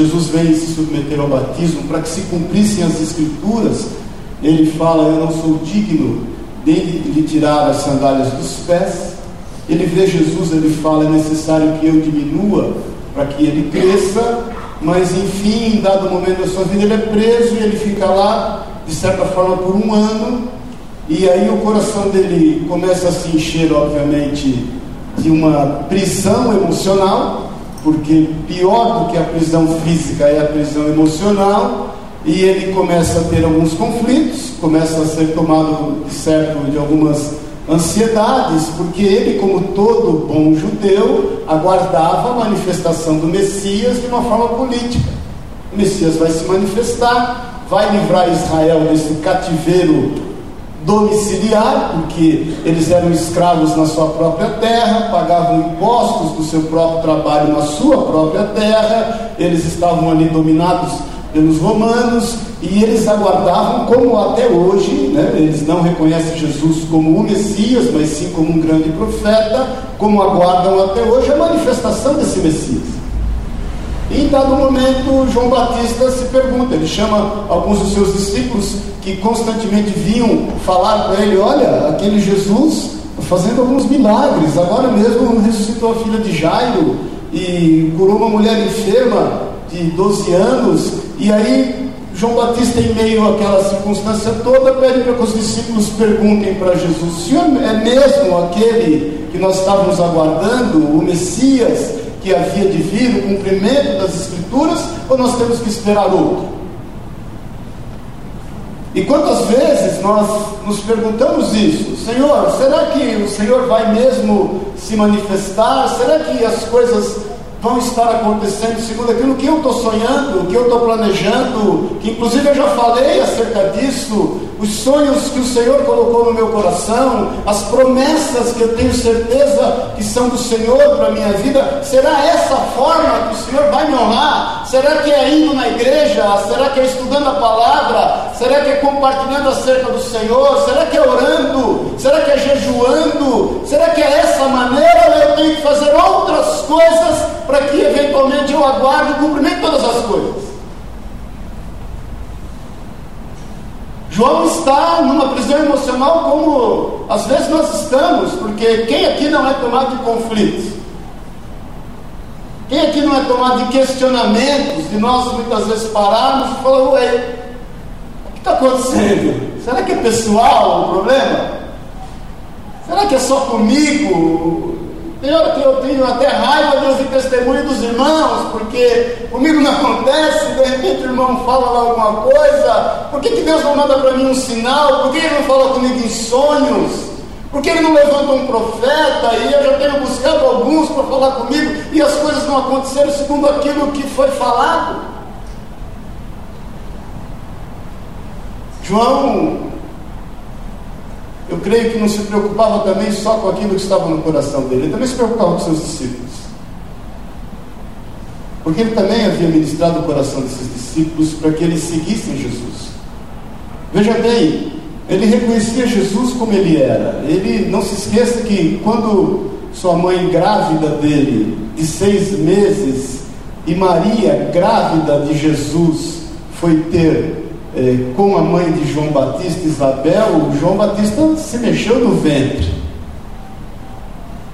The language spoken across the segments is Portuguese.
Jesus vem se submeter ao batismo, para que se cumprissem as Escrituras, ele fala: Eu não sou digno de lhe tirar as sandálias dos pés. Ele vê Jesus, ele fala: É necessário que eu diminua para que ele cresça. Mas enfim, em dado momento da sua vida, ele é preso e ele fica lá, de certa forma, por um ano. E aí o coração dele começa a se encher, obviamente, de uma prisão emocional, porque pior do que a prisão física é a prisão emocional, e ele começa a ter alguns conflitos, começa a ser tomado de certo de algumas ansiedades, porque ele, como todo bom judeu, aguardava a manifestação do Messias de uma forma política. O Messias vai se manifestar, vai livrar Israel desse cativeiro domiciliar, porque eles eram escravos na sua própria terra, pagavam impostos do seu próprio trabalho na sua própria terra, eles estavam ali dominados pelos romanos e eles aguardavam, como até hoje, né, eles não reconhecem Jesus como o Messias, mas sim como um grande profeta, como aguardam até hoje a manifestação desse Messias. E em dado momento, João Batista se pergunta, ele chama alguns dos seus discípulos que constantemente vinham falar para ele: Olha, aquele Jesus fazendo alguns milagres, agora mesmo ressuscitou a filha de Jairo e curou uma mulher enferma de 12 anos. E aí, João Batista, em meio àquela circunstância toda, pede para que os discípulos perguntem para Jesus: O senhor é mesmo aquele que nós estávamos aguardando, o Messias? Que havia de vir, o cumprimento das Escrituras, ou nós temos que esperar outro? E quantas vezes nós nos perguntamos isso? Senhor, será que o Senhor vai mesmo se manifestar? Será que as coisas vão estar acontecendo segundo aquilo que eu estou sonhando, que eu estou planejando, que inclusive eu já falei acerca disso, os sonhos que o Senhor colocou no meu coração, as promessas que eu tenho certeza que são do Senhor para a minha vida, será essa forma que o Senhor vai me honrar? Será que é indo na igreja? Será que é estudando a palavra? Será que é compartilhando acerca do Senhor? Será que é orando? Será que é jejuando? Será que é essa maneira ou eu tenho que fazer outras coisas para que eventualmente eu aguarde o cumprimento todas as coisas? João está numa prisão emocional como às vezes nós estamos, porque quem aqui não é tomado de conflitos? Quem aqui não é tomado de questionamentos, de nós muitas vezes pararmos e falar, ué, está acontecendo? Será que é pessoal o problema? Será que é só comigo? Tem hora que eu tenho até raiva de ouvir testemunho dos irmãos, porque comigo não acontece, de repente o irmão fala lá alguma coisa, por que, que Deus não manda para mim um sinal? Por que ele não fala comigo em sonhos? Por que ele não levanta um profeta e eu já tenho buscado alguns para falar comigo e as coisas não aconteceram segundo aquilo que foi falado? João eu creio que não se preocupava também só com aquilo que estava no coração dele, ele também se preocupava com seus discípulos. Porque ele também havia ministrado o coração desses discípulos para que eles seguissem Jesus. Veja bem, ele reconhecia Jesus como ele era. Ele não se esqueça que quando sua mãe grávida dele, de seis meses, e Maria grávida de Jesus, foi ter é, com a mãe de João Batista, Isabel, João Batista se mexeu no ventre.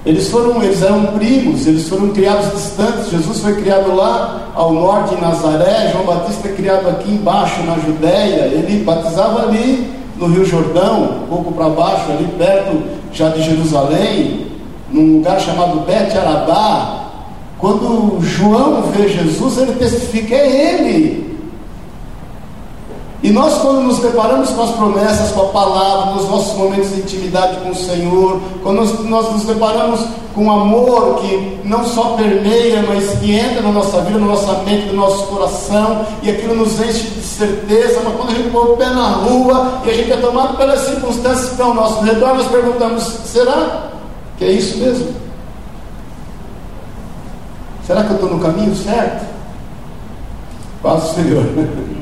Eles foram, eles eram primos, eles foram criados distantes. Jesus foi criado lá ao norte em Nazaré, João Batista é criado aqui embaixo na Judéia. Ele batizava ali no Rio Jordão, um pouco para baixo, ali perto já de Jerusalém, num lugar chamado Bet Arabá. Quando João vê Jesus, ele testifica, é ele, e nós, quando nos deparamos com as promessas, com a palavra, nos nossos momentos de intimidade com o Senhor, quando nós, nós nos deparamos com um amor que não só permeia, mas que entra na nossa vida, na nossa mente, no nosso coração, e aquilo nos enche de certeza, mas quando a gente põe o pé na rua e a gente é tomado pelas circunstâncias que estão ao nosso redor, nós perguntamos: será que é isso mesmo? Será que eu estou no caminho certo? Paz Senhor.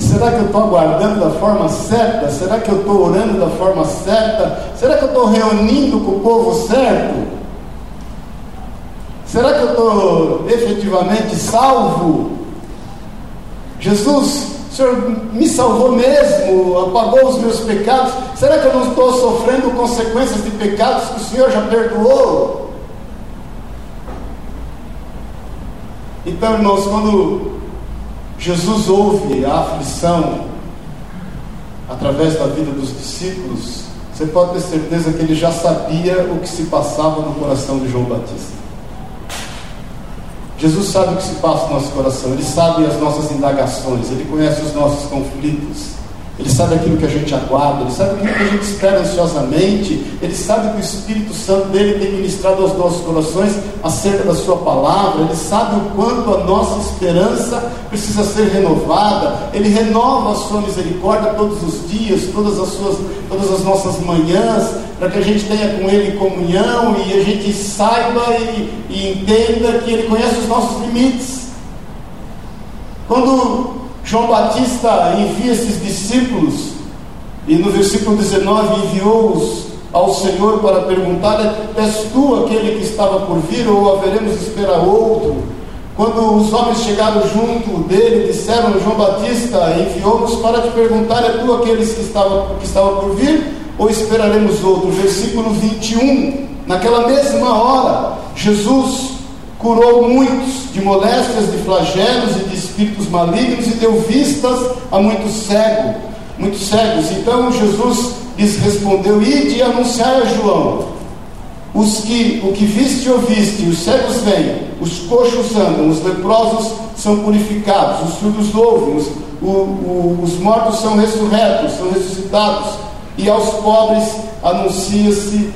Será que eu estou aguardando da forma certa? Será que eu estou orando da forma certa? Será que eu estou reunindo com o povo certo? Será que eu estou efetivamente salvo? Jesus, o Senhor me salvou mesmo, apagou os meus pecados. Será que eu não estou sofrendo consequências de pecados que o Senhor já perdoou? Então, irmãos, quando Jesus ouve a aflição através da vida dos discípulos, você pode ter certeza que ele já sabia o que se passava no coração de João Batista. Jesus sabe o que se passa no nosso coração, Ele sabe as nossas indagações, Ele conhece os nossos conflitos, Ele sabe aquilo que a gente aguarda, Ele sabe aquilo que a gente espera ansiosamente, Ele sabe que o Espírito Santo dele tem ministrado aos nossos corações acerca da Sua palavra, Ele sabe o quanto a nossa esperança precisa ser renovada, Ele renova a Sua misericórdia todos os dias, todas as, suas, todas as nossas manhãs, para que a gente tenha com Ele comunhão e a gente saiba e, e entenda que Ele conhece os nossos limites. Quando João Batista envia esses discípulos, e no versículo 19 enviou-os ao Senhor para perguntar: És tu aquele que estava por vir, ou haveremos de esperar outro? Quando os homens chegaram junto dele, disseram: João Batista enviou-nos para te perguntar: É tu aqueles que estava, que estava por vir? ou esperaremos outro? Versículo 21. Naquela mesma hora, Jesus curou muitos de moléstias, de flagelos e de espíritos malignos e deu vistas a muitos cegos, muitos cegos. Então Jesus lhes respondeu: Ide e anunciai a João. Os que, o que viste ouviste, os cegos vêm, os coxos andam, os leprosos são purificados, os surdos ouvem, os, o, o, os mortos são ressurretos, são ressuscitados, e aos pobres anuncia-se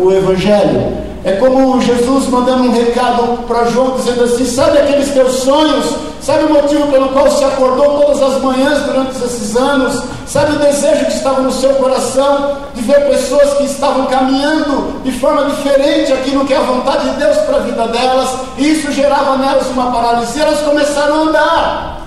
o Evangelho. É como Jesus mandando um recado para João, dizendo assim: Sabe aqueles teus sonhos? Sabe o motivo pelo qual se acordou todas as manhãs durante esses anos? Sabe o desejo que estava no seu coração de ver pessoas que estavam caminhando de forma diferente aquilo que é a vontade de Deus para a vida delas? E isso gerava nelas uma paralisia, elas começaram a andar.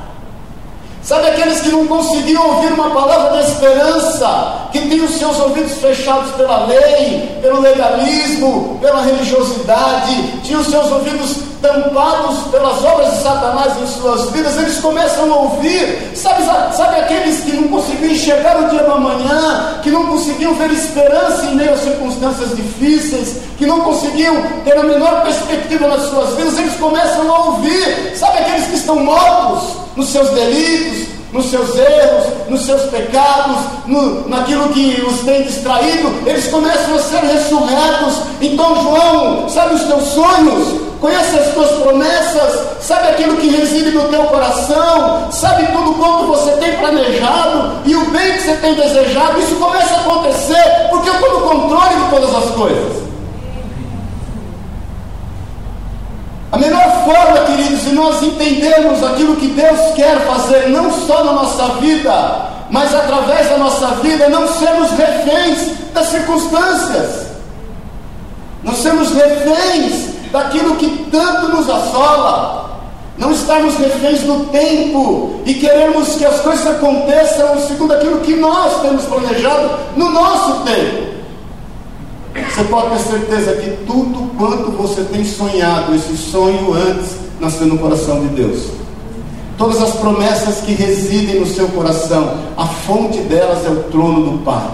Sabe aqueles que não conseguiam ouvir uma palavra de esperança, que tinham os seus ouvidos fechados pela lei, pelo legalismo, pela religiosidade, tinham os seus ouvidos tampados pelas obras de Satanás em suas vidas, eles começam a ouvir. Sabe, sabe aqueles que não conseguiam enxergar o dia da manhã, que não conseguiam ver esperança em meio a circunstâncias difíceis, que não conseguiam ter a menor perspectiva nas suas vidas, eles começam a ouvir. Sabe aqueles que estão mortos? nos seus delitos, nos seus erros, nos seus pecados, no, naquilo que os tem distraído, eles começam a ser ressurretos. Então, João, sabe os teus sonhos, conhece as tuas promessas, sabe aquilo que reside no teu coração, sabe tudo quanto você tem planejado e o bem que você tem desejado. Isso começa a acontecer porque eu estou no controle de todas as coisas. A melhor forma, queridos, de nós entendermos aquilo que Deus quer fazer, não só na nossa vida, mas através da nossa vida, não sermos reféns das circunstâncias, não sermos reféns daquilo que tanto nos assola, não estarmos reféns do tempo e queremos que as coisas aconteçam segundo aquilo que nós temos planejado no nosso tempo. Você pode ter certeza que tudo quanto você tem sonhado, esse sonho antes nasceu no coração de Deus. Todas as promessas que residem no seu coração, a fonte delas é o trono do Pai.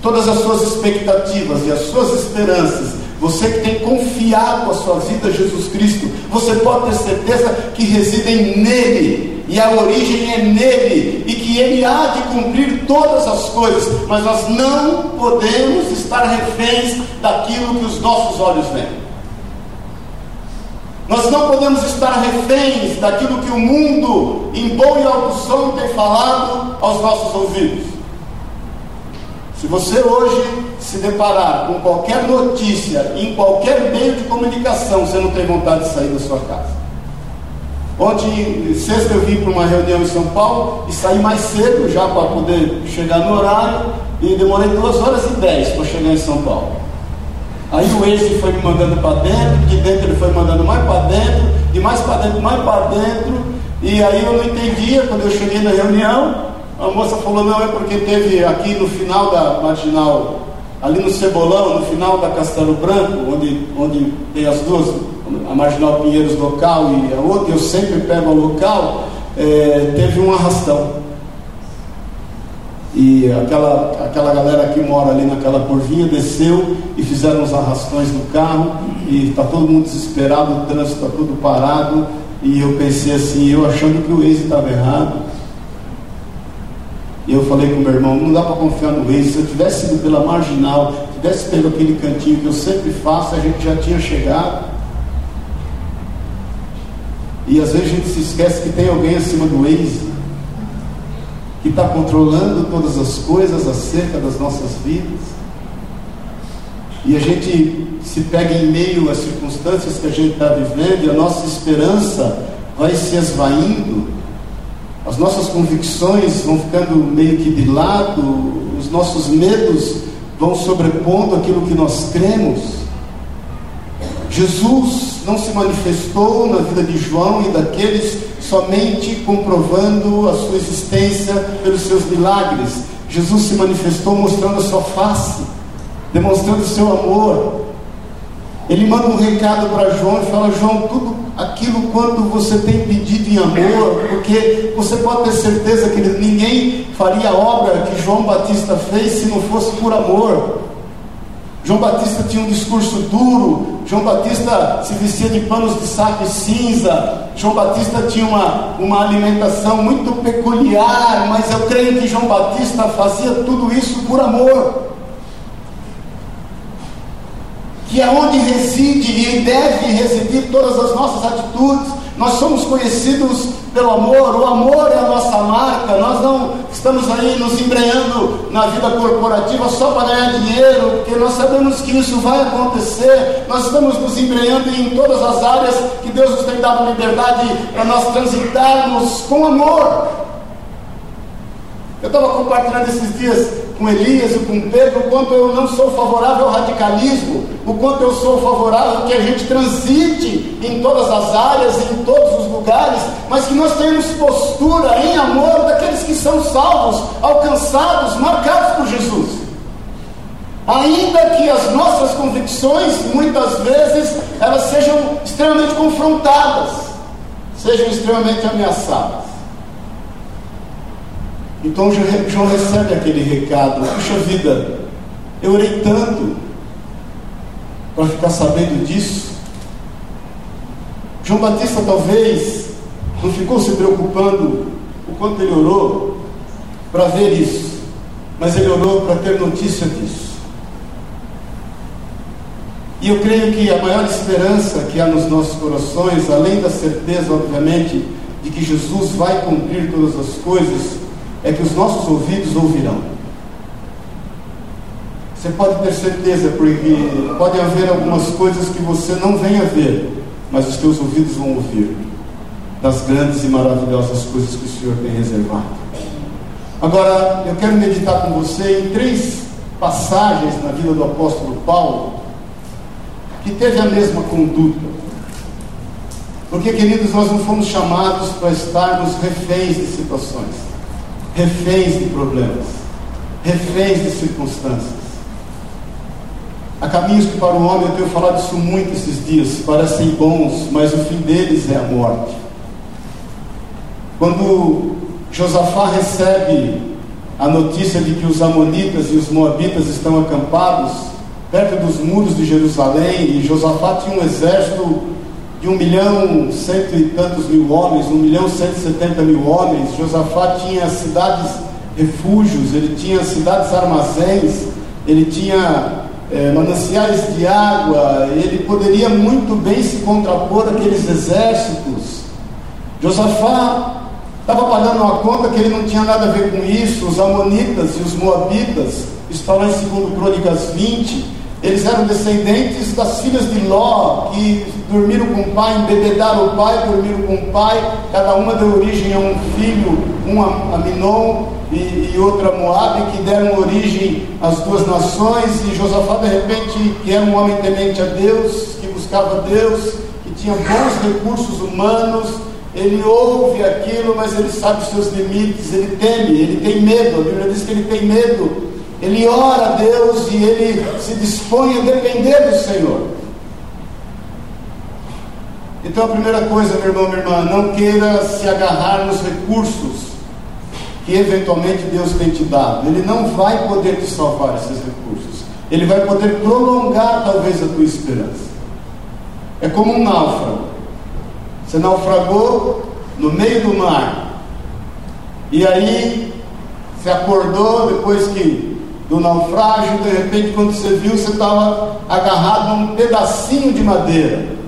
Todas as suas expectativas e as suas esperanças, você que tem confiado a sua vida a Jesus Cristo, você pode ter certeza que residem nele e a origem é nele, e que ele há de cumprir todas as coisas, mas nós não podemos estar reféns daquilo que os nossos olhos veem. Nós não podemos estar reféns daquilo que o mundo, em bom e alto som, tem falado aos nossos ouvidos. Se você hoje se deparar com qualquer notícia em qualquer meio de comunicação, você não tem vontade de sair da sua casa. Ontem, sexta, eu vim para uma reunião em São Paulo e saí mais cedo já para poder chegar no horário e demorei duas horas e dez para chegar em São Paulo. Aí o Waze foi me mandando para dentro, de dentro ele foi mandando mais para dentro, de mais para dentro, mais para dentro, e aí eu não entendia quando eu cheguei na reunião. A moça falou: não, é porque teve aqui no final da marginal ali no Cebolão, no final da Castelo Branco, onde, onde tem as duas, a Marginal Pinheiros local e a outra, eu sempre pego a local, é, teve um arrastão. E aquela, aquela galera que mora ali naquela curvinha desceu e fizeram os arrastões no carro e está todo mundo desesperado, o trânsito está tudo parado. E eu pensei assim, eu achando que o Waze estava errado. E eu falei com meu irmão, não dá para confiar no Waze. Se eu tivesse ido pela marginal, tivesse pelo aquele cantinho que eu sempre faço, a gente já tinha chegado. E às vezes a gente se esquece que tem alguém acima do Waze que está controlando todas as coisas acerca das nossas vidas. E a gente se pega em meio às circunstâncias que a gente está vivendo e a nossa esperança vai se esvaindo, as nossas convicções vão ficando meio que de lado, os nossos medos vão sobrepondo aquilo que nós cremos. Jesus não se manifestou na vida de João e daqueles somente comprovando a sua existência pelos seus milagres. Jesus se manifestou mostrando a sua face, demonstrando o seu amor. Ele manda um recado para João e fala: João, tudo aquilo quanto você tem pedido em amor, porque você pode ter certeza que ninguém faria a obra que João Batista fez se não fosse por amor. João Batista tinha um discurso duro, João Batista se vestia de panos de saco e cinza, João Batista tinha uma, uma alimentação muito peculiar, mas eu creio que João Batista fazia tudo isso por amor. Que é onde reside e deve residir todas as nossas atitudes. Nós somos conhecidos pelo amor, o amor é a nossa marca. Nós não estamos aí nos embreando na vida corporativa só para ganhar dinheiro, porque nós sabemos que isso vai acontecer. Nós estamos nos embreando em todas as áreas que Deus nos tem dado liberdade para nós transitarmos com amor. Eu estava compartilhando esses dias com Elias e com Pedro o quanto eu não sou favorável ao radicalismo, o quanto eu sou favorável que a gente transite em todas as áreas, em todos os lugares, mas que nós tenhamos postura em amor daqueles que são salvos, alcançados, marcados por Jesus. Ainda que as nossas convicções, muitas vezes, elas sejam extremamente confrontadas, sejam extremamente ameaçadas. Então João recebe aquele recado: puxa vida, eu orei tanto para ficar sabendo disso. João Batista talvez não ficou se preocupando o quanto ele orou para ver isso, mas ele orou para ter notícia disso. E eu creio que a maior esperança que há nos nossos corações, além da certeza, obviamente, de que Jesus vai cumprir todas as coisas, é que os nossos ouvidos ouvirão. Você pode ter certeza, porque pode haver algumas coisas que você não vem a ver, mas os teus ouvidos vão ouvir das grandes e maravilhosas coisas que o Senhor tem reservado. Agora, eu quero meditar com você em três passagens na vida do apóstolo Paulo que teve a mesma conduta. Porque, queridos, nós não fomos chamados para estarmos reféns de situações reféns de problemas, reféns de circunstâncias. Há caminhos que para o homem, eu tenho falado isso muito esses dias, parecem bons, mas o fim deles é a morte. Quando Josafá recebe a notícia de que os Amonitas e os Moabitas estão acampados perto dos muros de Jerusalém, e Josafá tinha um exército de um milhão cento e tantos mil homens, um milhão cento e setenta mil homens. Josafá tinha cidades refúgios, ele tinha cidades armazéns, ele tinha é, mananciais de água, ele poderia muito bem se contrapor àqueles exércitos. Josafá estava pagando uma conta que ele não tinha nada a ver com isso. Os Amonitas e os Moabitas, está lá em 2 Crônicas 20 eles eram descendentes das filhas de Ló, que dormiram com o pai, embebedaram o pai, dormiram com o pai. Cada uma deu origem a um filho, um a Minon e, e outra a Moabe, que deram origem às duas nações. E Josafá, de repente, que era um homem temente a Deus, que buscava Deus, que tinha bons recursos humanos, ele ouve aquilo, mas ele sabe os seus limites, ele teme, ele tem medo. A Bíblia diz que ele tem medo ele ora a Deus e ele dispõe a depender do Senhor. Então a primeira coisa, meu irmão, minha irmã, não queira se agarrar nos recursos que eventualmente Deus tem te dado. Ele não vai poder te salvar esses recursos. Ele vai poder prolongar talvez a tua esperança. É como um náufrago. Você naufragou no meio do mar. E aí você acordou depois que do naufrágio, de repente quando você viu, você estava agarrado num pedacinho de madeira.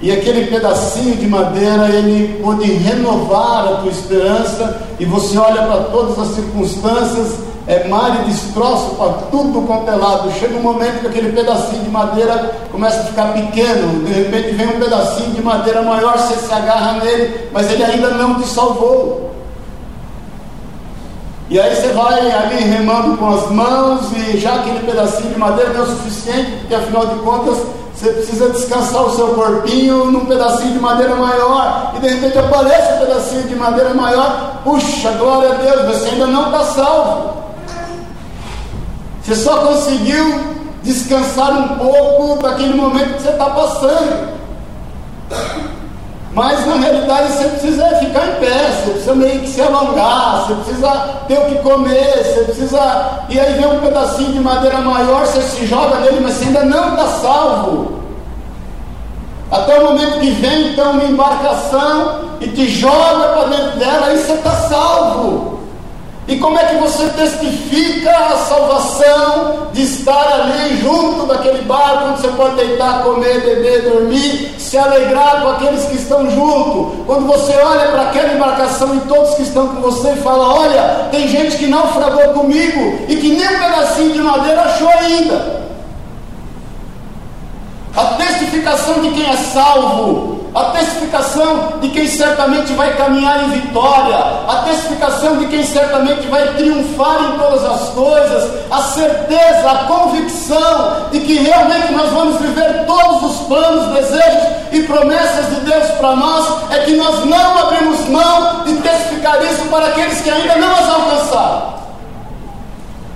E aquele pedacinho de madeira, ele pode renovar a tua esperança, e você olha para todas as circunstâncias, é mar e destroço para tudo quanto é lado. Chega um momento que aquele pedacinho de madeira começa a ficar pequeno, de repente vem um pedacinho de madeira maior, você se agarra nele, mas ele ainda não te salvou. E aí você vai ali remando com as mãos, e já aquele pedacinho de madeira não é o suficiente, porque afinal de contas você precisa descansar o seu corpinho num pedacinho de madeira maior, e de repente aparece um pedacinho de madeira maior, puxa, glória a Deus, você ainda não está salvo. Você só conseguiu descansar um pouco daquele momento que você está passando. Mas na realidade você precisa ficar em pé, você precisa meio que se alongar, você precisa ter o que comer, você precisa. E aí vem um pedacinho de madeira maior, você se joga nele, mas você ainda não está salvo. Até o momento que vem então uma embarcação e te joga para dentro dela, aí você está salvo. E como é que você testifica a salvação de estar ali junto daquele barco onde você pode deitar, comer, beber, dormir, se alegrar com aqueles que estão junto? Quando você olha para aquela embarcação e todos que estão com você e fala: Olha, tem gente que naufragou comigo e que nem um pedacinho de madeira achou ainda. A testificação de quem é salvo a certamente vai caminhar em vitória, a testificação de quem certamente vai triunfar em todas as coisas, a certeza, a convicção de que realmente nós vamos viver todos os planos, desejos e promessas de Deus para nós, é que nós não abrimos mão de testificar isso para aqueles que ainda não as alcançaram.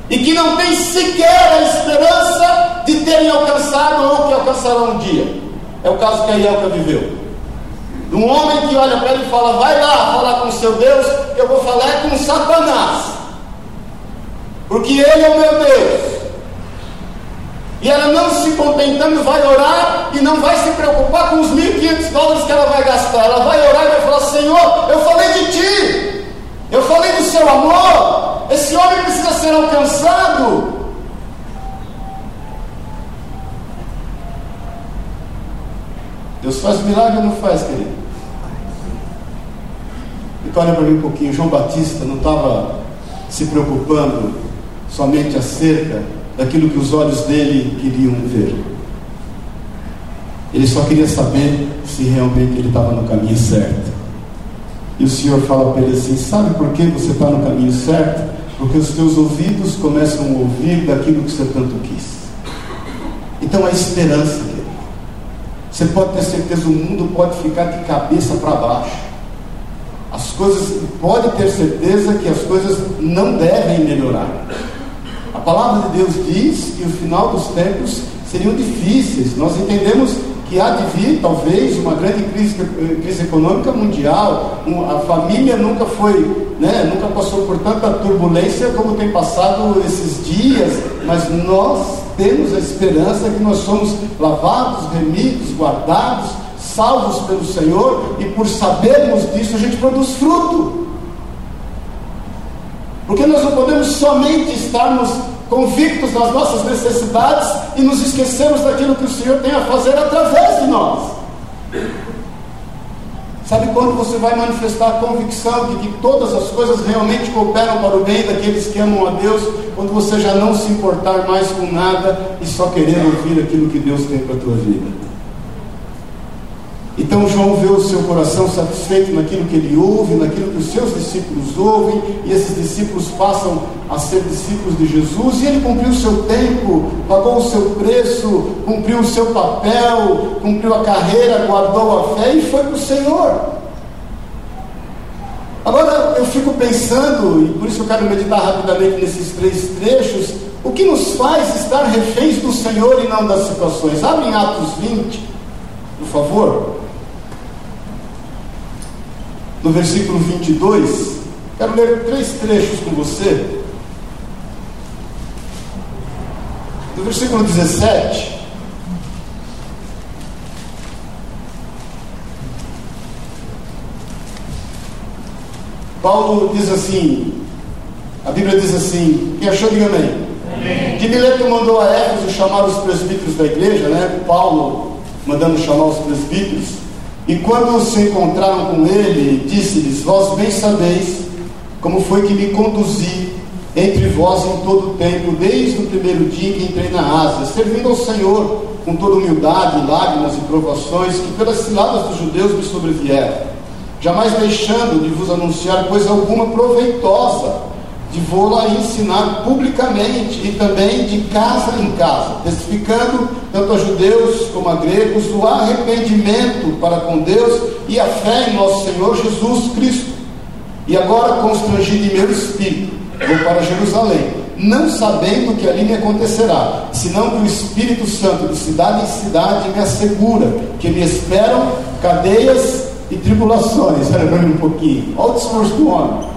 E que não têm sequer a esperança de terem alcançado ou que alcançarão um dia. É o caso que a Ielka viveu. Um homem que olha para ele e fala: Vai lá falar com seu Deus, eu vou falar com Satanás, porque ele é o meu Deus. E ela não se contentando, vai orar e não vai se preocupar com os 1.500 dólares que ela vai gastar. Ela vai orar e vai falar: Senhor, eu falei de ti, eu falei do seu amor. Esse homem precisa ser alcançado. Deus faz milagre ou não faz, querido? Então olha para mim um pouquinho, João Batista não estava se preocupando somente acerca daquilo que os olhos dele queriam ver. Ele só queria saber se realmente ele estava no caminho certo. E o Senhor fala para ele assim: Sabe por que você está no caminho certo? Porque os teus ouvidos começam a ouvir daquilo que você tanto quis. Então a esperança. Você pode ter certeza, o mundo pode ficar de cabeça para baixo. As coisas, pode ter certeza que as coisas não devem melhorar. A palavra de Deus diz que o final dos tempos seriam difíceis. Nós entendemos que há de vir, talvez, uma grande crise, crise econômica mundial. a família nunca foi, né, nunca passou por tanta turbulência como tem passado esses dias, mas nós temos a esperança que nós somos lavados, remidos, guardados, salvos pelo Senhor, e por sabermos disso a gente produz fruto. Porque nós não podemos somente estarmos convictos das nossas necessidades e nos esquecemos daquilo que o Senhor tem a fazer através de nós. Sabe quando você vai manifestar a convicção de que todas as coisas realmente cooperam para o bem daqueles que amam a Deus, quando você já não se importar mais com nada e só querer ouvir aquilo que Deus tem para a tua vida? Então João vê o seu coração satisfeito naquilo que ele ouve, naquilo que os seus discípulos ouvem, e esses discípulos passam a ser discípulos de Jesus, e ele cumpriu o seu tempo, pagou o seu preço, cumpriu o seu papel, cumpriu a carreira, guardou a fé e foi para o Senhor. Agora eu fico pensando, e por isso eu quero meditar rapidamente nesses três trechos, O que nos faz estar reféns do Senhor e não das situações? Abre em Atos 20, por favor. No versículo 22, quero ler três trechos com você. No versículo 17. Paulo diz assim, a Bíblia diz assim, quem achou, diga amém. amém. De Mileto mandou a Éfeso chamar os presbíteros da igreja, né? Paulo mandando chamar os presbíteros. E quando se encontraram com ele, disse-lhes: Vós bem sabeis como foi que me conduzi entre vós em todo o tempo, desde o primeiro dia que entrei na Ásia, servindo ao Senhor com toda humildade, lágrimas e provações que pelas ciladas dos judeus me sobrevieram jamais deixando de vos anunciar coisa alguma proveitosa, de vou-la ensinar publicamente e também de casa em casa, testificando tanto a judeus como a gregos o arrependimento para com Deus e a fé em nosso Senhor Jesus Cristo. E agora constrangido em meu espírito, vou para Jerusalém, não sabendo o que ali me acontecerá, senão que o Espírito Santo de cidade em cidade me assegura que me esperam cadeias e tribulações. Olha um pouquinho. Olha o discurso do homem.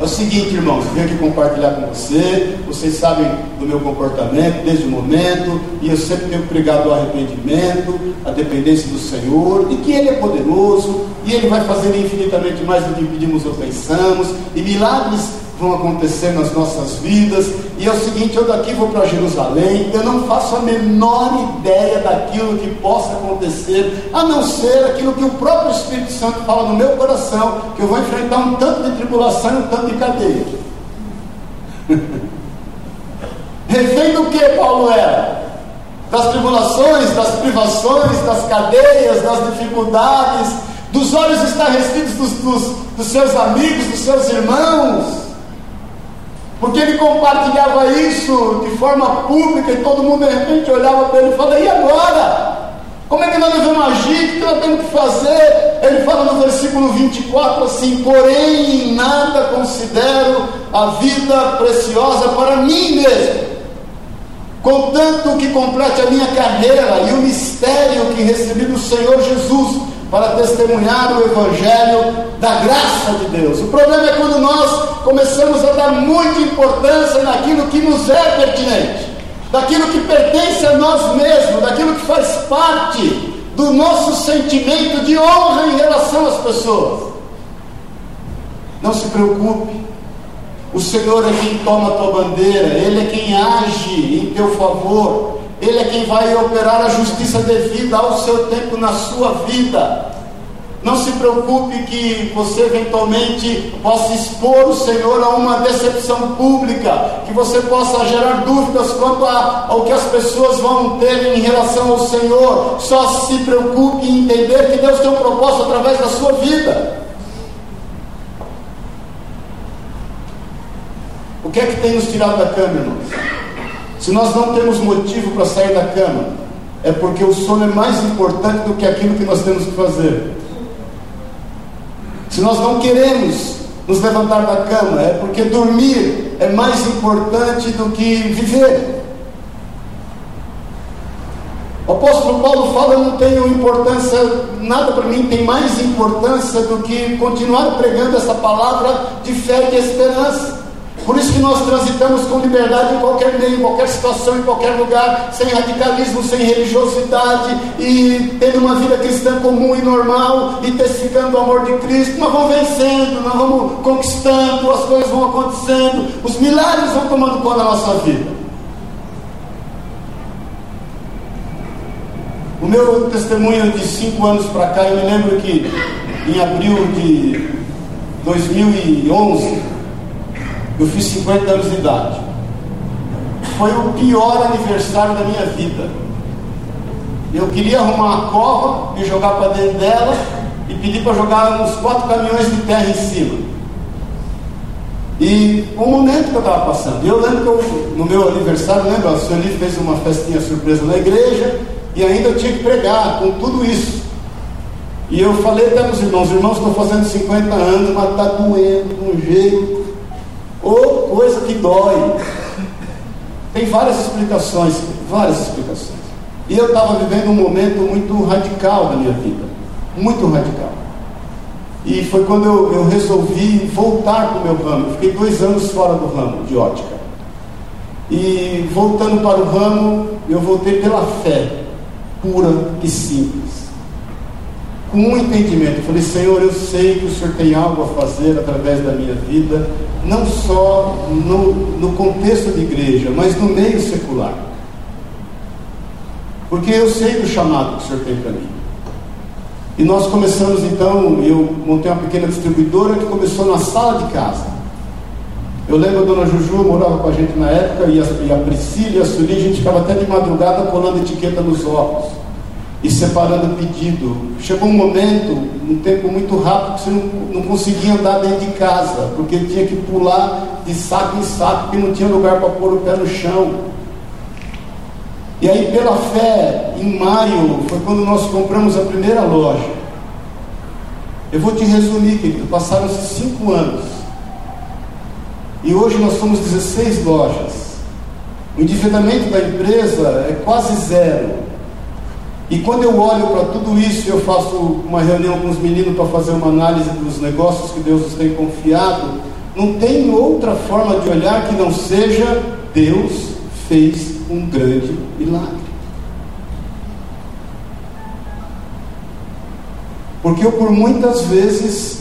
É o seguinte, irmãos, eu venho aqui compartilhar com você. Vocês sabem do meu comportamento desde o momento, e eu sempre tenho pregado o arrependimento, a dependência do Senhor, e que Ele é poderoso, e Ele vai fazer infinitamente mais do que pedimos ou pensamos, e milagres vão acontecer nas nossas vidas. E é o seguinte: eu daqui vou para Jerusalém, eu não faço a menor ideia daquilo que possa acontecer, a não ser aquilo que o próprio Espírito Santo fala no meu coração, que eu vou enfrentar um tanto de tribulação e um tanto de cadeia. Refém do que Paulo era? Das tribulações, das privações, das cadeias, das dificuldades, dos olhos estarrecidos dos, dos, dos seus amigos, dos seus irmãos porque ele compartilhava isso de forma pública e todo mundo de repente olhava para ele e falava: e agora? Como é que nós devemos agir? O que nós temos que fazer? Ele fala no versículo 24 assim: Porém, em nada considero a vida preciosa para mim mesmo, contanto que complete a minha carreira e o mistério que recebi do Senhor Jesus para testemunhar o Evangelho da graça de Deus. O problema é quando nós começamos a dar muita importância naquilo que nos é pertinente, daquilo que pertence a nós mesmos, daquilo que faz parte do nosso sentimento de honra em relação às pessoas. Não se preocupe, o Senhor é quem toma a tua bandeira, Ele é quem age em teu favor. Ele é quem vai operar a justiça devida ao seu tempo na sua vida. Não se preocupe que você eventualmente possa expor o Senhor a uma decepção pública, que você possa gerar dúvidas quanto a, ao que as pessoas vão ter em relação ao Senhor. Só se preocupe em entender que Deus tem um propósito através da sua vida. O que é que tem nos tirado da cama, irmãos? Se nós não temos motivo para sair da cama, é porque o sono é mais importante do que aquilo que nós temos que fazer. Se nós não queremos nos levantar da cama, é porque dormir é mais importante do que viver. O apóstolo Paulo fala: Eu não tenho importância, nada para mim tem mais importância do que continuar pregando essa palavra de fé e de esperança. Por isso que nós transitamos com liberdade em qualquer meio, em qualquer situação, em qualquer lugar, sem radicalismo, sem religiosidade e tendo uma vida cristã comum e normal e testificando o amor de Cristo. Nós vamos vencendo, nós vamos conquistando, as coisas vão acontecendo, os milagres vão tomando conta da nossa vida. O meu testemunho de cinco anos para cá, eu me lembro que em abril de 2011, eu fiz 50 anos de idade. Foi o pior aniversário da minha vida. Eu queria arrumar uma cova e jogar para dentro dela e pedir para jogar uns quatro caminhões de terra em cima. E o momento que eu estava passando, eu lembro que eu, no meu aniversário, lembra, o senhor fez uma festinha surpresa na igreja e ainda eu tinha que pregar com tudo isso. E eu falei até os irmãos, irmãos, estou fazendo 50 anos, mas está doendo de um jeito ou coisa que dói. Tem várias explicações, várias explicações. E eu estava vivendo um momento muito radical da minha vida, muito radical. E foi quando eu, eu resolvi voltar para o meu ramo. Eu fiquei dois anos fora do ramo de ótica. E voltando para o ramo, eu voltei pela fé, pura e simples. Com um entendimento, eu falei, Senhor, eu sei que o Senhor tem algo a fazer através da minha vida, não só no, no contexto de igreja, mas no meio secular. Porque eu sei do chamado que o Senhor tem para mim. E nós começamos então, eu montei uma pequena distribuidora que começou na sala de casa. Eu lembro a dona Juju morava com a gente na época, e a, e a Priscila e a Sueli, a gente ficava até de madrugada colando etiqueta nos óculos e separando pedido. Chegou um momento, um tempo muito rápido, que você não, não conseguia andar dentro de casa, porque tinha que pular de saco em saco, porque não tinha lugar para pôr o pé no chão. E aí, pela fé, em maio, foi quando nós compramos a primeira loja. Eu vou te resumir, querido, passaram-se cinco anos. E hoje nós somos 16 lojas. O endividamento da empresa é quase zero. E quando eu olho para tudo isso, eu faço uma reunião com os meninos para fazer uma análise dos negócios que Deus nos tem confiado, não tem outra forma de olhar que não seja Deus fez um grande milagre. Porque eu por muitas vezes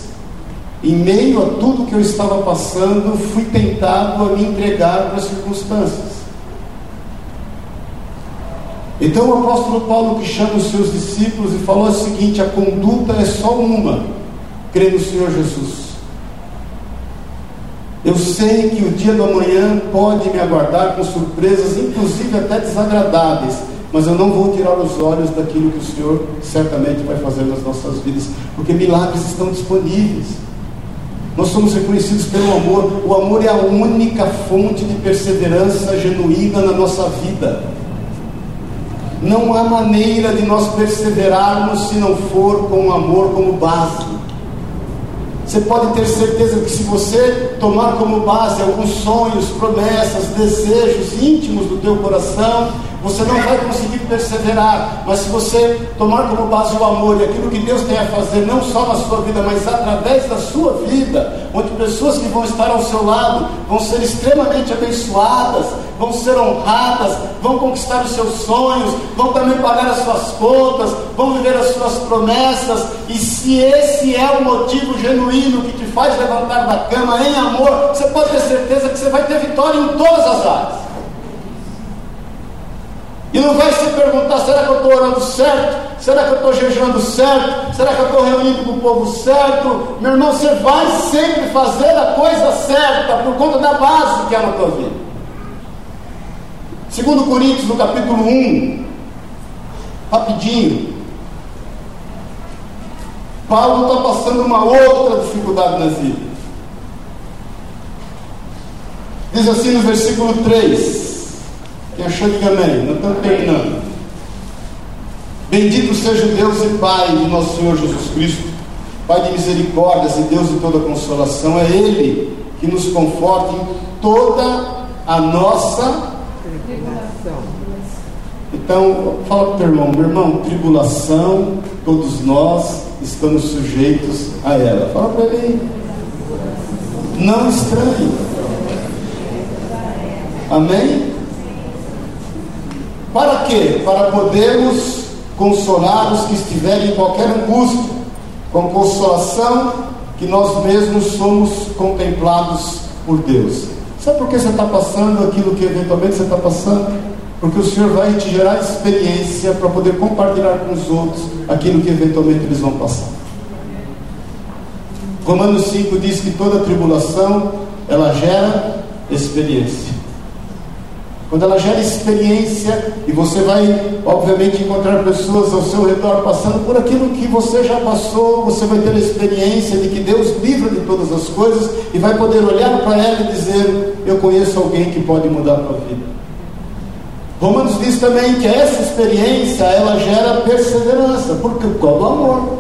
em meio a tudo que eu estava passando, fui tentado a me entregar para as circunstâncias. Então o apóstolo Paulo, que chama os seus discípulos e falou o seguinte: a conduta é só uma, crer no Senhor Jesus. Eu sei que o dia do amanhã pode me aguardar com surpresas, inclusive até desagradáveis, mas eu não vou tirar os olhos daquilo que o Senhor certamente vai fazer nas nossas vidas, porque milagres estão disponíveis. Nós somos reconhecidos pelo amor. O amor é a única fonte de perseverança genuína na nossa vida. Não há maneira de nós perseverarmos se não for com o amor como base. Você pode ter certeza que se você tomar como base alguns sonhos, promessas, desejos íntimos do teu coração, você não vai conseguir perseverar, mas se você tomar como base o amor e aquilo que Deus tem a fazer, não só na sua vida, mas através da sua vida, onde pessoas que vão estar ao seu lado vão ser extremamente abençoadas, vão ser honradas, vão conquistar os seus sonhos, vão também pagar as suas contas, vão viver as suas promessas, e se esse é o motivo genuíno que te faz levantar da cama em amor, você pode ter certeza que você vai ter vitória em todas as áreas. E não vai se perguntar: será que eu estou orando certo? Será que eu estou jejuando certo? Será que eu estou reunindo com o povo certo? Meu irmão, você vai sempre fazer a coisa certa por conta da base que é na tua vida. Segundo Coríntios, no capítulo 1, rapidinho. Paulo está passando uma outra dificuldade na vida. Diz assim no versículo 3: quem achou, diga amém. Nós estamos terminando. Bendito seja Deus e Pai de nosso Senhor Jesus Cristo, Pai de misericórdias e Deus de toda consolação. É Ele que nos conforta em toda a nossa tribulação. Então, fala para o teu irmão, meu irmão, tribulação, todos nós estamos sujeitos a ela. Fala para ele. Não estranhe. Amém? Para quê? Para podermos consolar os que estiverem em qualquer angústia, com consolação que nós mesmos somos contemplados por Deus. Sabe por que você está passando aquilo que eventualmente você está passando? Porque o Senhor vai te gerar experiência para poder compartilhar com os outros aquilo que eventualmente eles vão passar. Romanos 5 diz que toda tribulação ela gera experiência. Quando ela gera experiência e você vai, obviamente, encontrar pessoas ao seu redor passando por aquilo que você já passou, você vai ter a experiência de que Deus livra de todas as coisas e vai poder olhar para ela e dizer: Eu conheço alguém que pode mudar a tua vida. Romanos diz também que essa experiência ela gera perseverança, porque qual amor.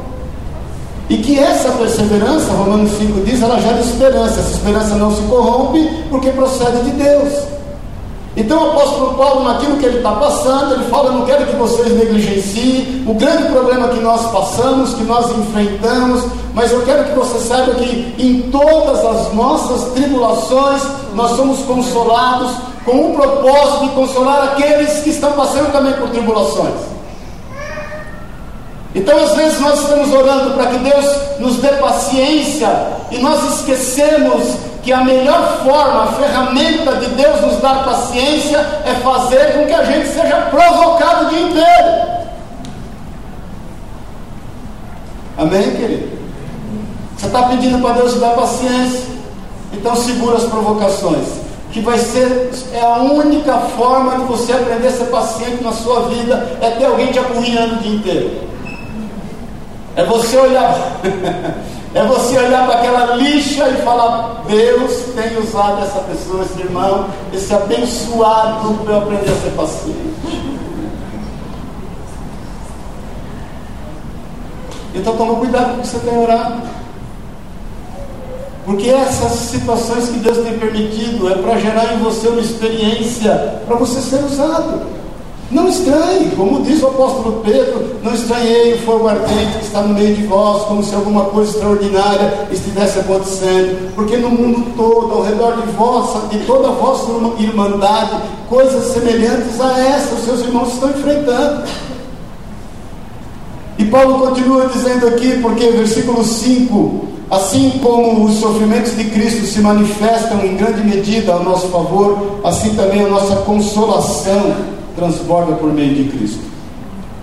E que essa perseverança, Romanos 5 diz, ela gera esperança. Essa esperança não se corrompe porque procede de Deus. Então o apóstolo Paulo, naquilo que ele está passando, ele fala: não quero que vocês negligenciem o grande problema que nós passamos, que nós enfrentamos, mas eu quero que você saiba que em todas as nossas tribulações nós somos consolados com o propósito de consolar aqueles que estão passando também por tribulações. Então, às vezes, nós estamos orando para que Deus nos dê paciência e nós esquecemos que a melhor forma, a ferramenta de Deus nos dar paciência é fazer com que a gente seja provocado o dia inteiro. Amém, querido? Você está pedindo para Deus te dar paciência, então segura as provocações que vai ser é a única forma de você aprender a ser paciente na sua vida é ter alguém te apurrinhando o dia inteiro. É você olhar, é você olhar para aquela lixa e falar, Deus tem usado essa pessoa, esse irmão, esse abençoado para eu aprender a ser paciente. Então toma cuidado com o que você tem orado. Porque essas situações que Deus tem permitido é para gerar em você uma experiência para você ser usado. Não estranhe, como diz o apóstolo Pedro, não estranhei o fogo ardente que está no meio de vós, como se alguma coisa extraordinária estivesse acontecendo, porque no mundo todo, ao redor de vós, de toda a vossa irmandade, coisas semelhantes a essa os seus irmãos estão enfrentando. E Paulo continua dizendo aqui, porque versículo 5, assim como os sofrimentos de Cristo se manifestam em grande medida a nosso favor, assim também a nossa consolação transborda por meio de Cristo.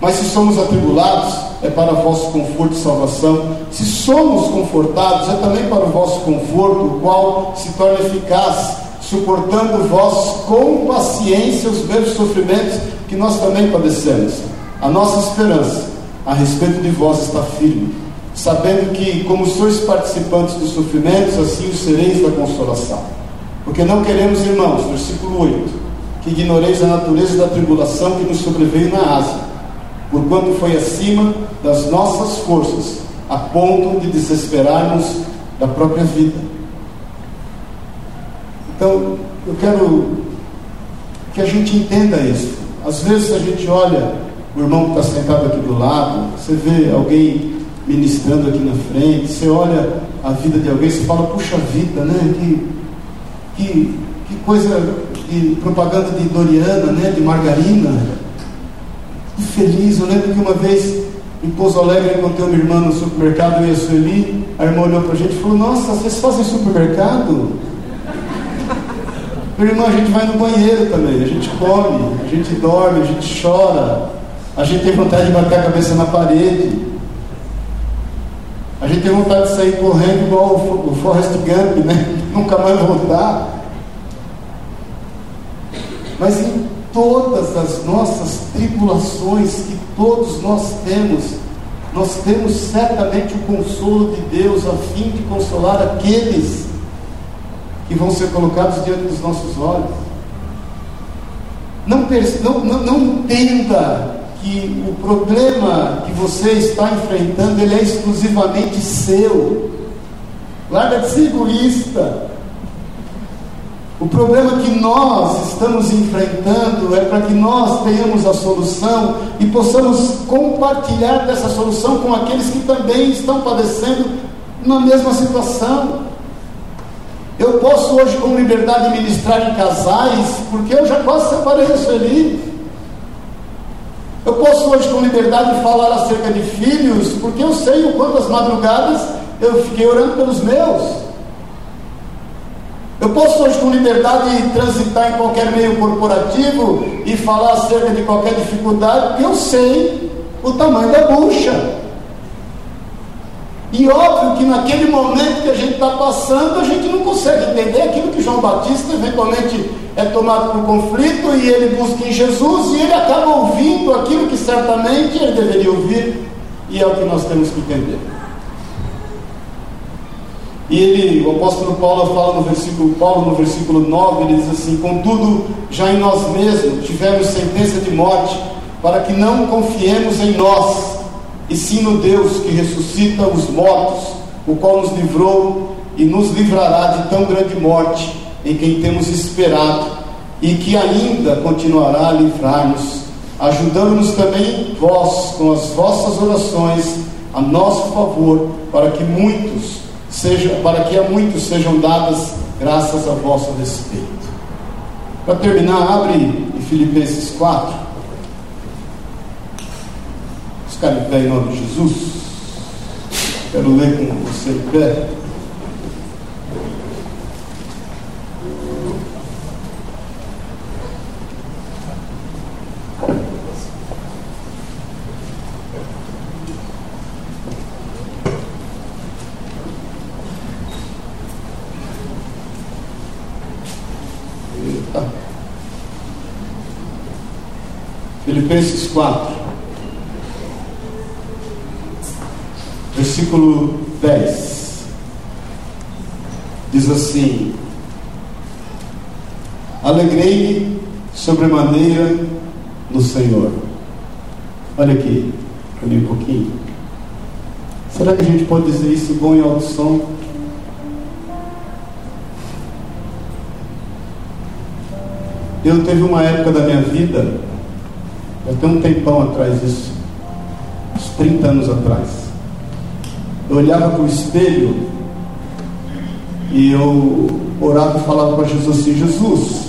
Mas se somos atribulados, é para vosso conforto e salvação. Se somos confortados, é também para o vosso conforto, o qual se torna eficaz, suportando vós com paciência os mesmos sofrimentos que nós também padecemos. A nossa esperança a respeito de vós está firme, sabendo que, como sois participantes dos sofrimentos, assim o sereis da consolação. Porque não queremos, irmãos, versículo 8 que ignoreis a natureza da tribulação que nos sobreveio na Ásia, porquanto foi acima das nossas forças, a ponto de desesperarmos da própria vida. Então, eu quero que a gente entenda isso. Às vezes a gente olha o irmão que está sentado aqui do lado, você vê alguém ministrando aqui na frente, você olha a vida de alguém, você fala, puxa vida, né? Que, que, que coisa de propaganda de Doriana, né, de margarina. E feliz, eu lembro que uma vez em Pouso Alegre encontrei uma irmã no supermercado, e a Sueli, a irmã olhou para a gente e falou, nossa, vocês fazem supermercado? Meu irmão, a gente vai no banheiro também, a gente come, a gente dorme, a gente chora, a gente tem vontade de bater a cabeça na parede, a gente tem vontade de sair correndo igual o Forrest Gump, né? Nunca mais voltar. Mas em todas as nossas tribulações que todos nós temos, nós temos certamente o consolo de Deus a fim de consolar aqueles que vão ser colocados diante dos nossos olhos. Não, não, não, entenda que o problema que você está enfrentando ele é exclusivamente seu. Larga de ser egoísta. O problema que nós estamos enfrentando é para que nós tenhamos a solução e possamos compartilhar dessa solução com aqueles que também estão padecendo na mesma situação. Eu posso hoje, com liberdade, ministrar em casais, porque eu já quase separei a Sueli. Eu posso hoje, com liberdade, falar acerca de filhos, porque eu sei o quantas madrugadas eu fiquei orando pelos meus. Eu posso hoje com liberdade transitar em qualquer meio corporativo e falar acerca de qualquer dificuldade, porque eu sei o tamanho da bucha. E óbvio que naquele momento que a gente está passando, a gente não consegue entender aquilo que João Batista eventualmente é tomado por conflito e ele busca em Jesus e ele acaba ouvindo aquilo que certamente ele deveria ouvir, e é o que nós temos que entender. E ele, o apóstolo Paulo fala no versículo, Paulo no versículo 9, ele diz assim: Contudo, já em nós mesmos tivemos sentença de morte, para que não confiemos em nós, e sim no Deus que ressuscita os mortos, o qual nos livrou e nos livrará de tão grande morte, em quem temos esperado, e que ainda continuará a livrar-nos, ajudando-nos também vós com as vossas orações a nosso favor, para que muitos sejam, para que a muitos sejam dadas graças a vosso respeito. Para terminar, abre em Filipenses 4. Os caras em pé em nome de Jesus. Quero ler com você em pé. Filipenses 4, versículo 10, diz assim: Alegrei-me sobremaneira no Senhor. Olha aqui, ali um pouquinho. Será que a gente pode dizer isso bom em alto som? Eu teve uma época da minha vida eu tenho um tempão atrás disso, uns 30 anos atrás. Eu olhava para o espelho e eu orava e falava para Jesus assim: Jesus,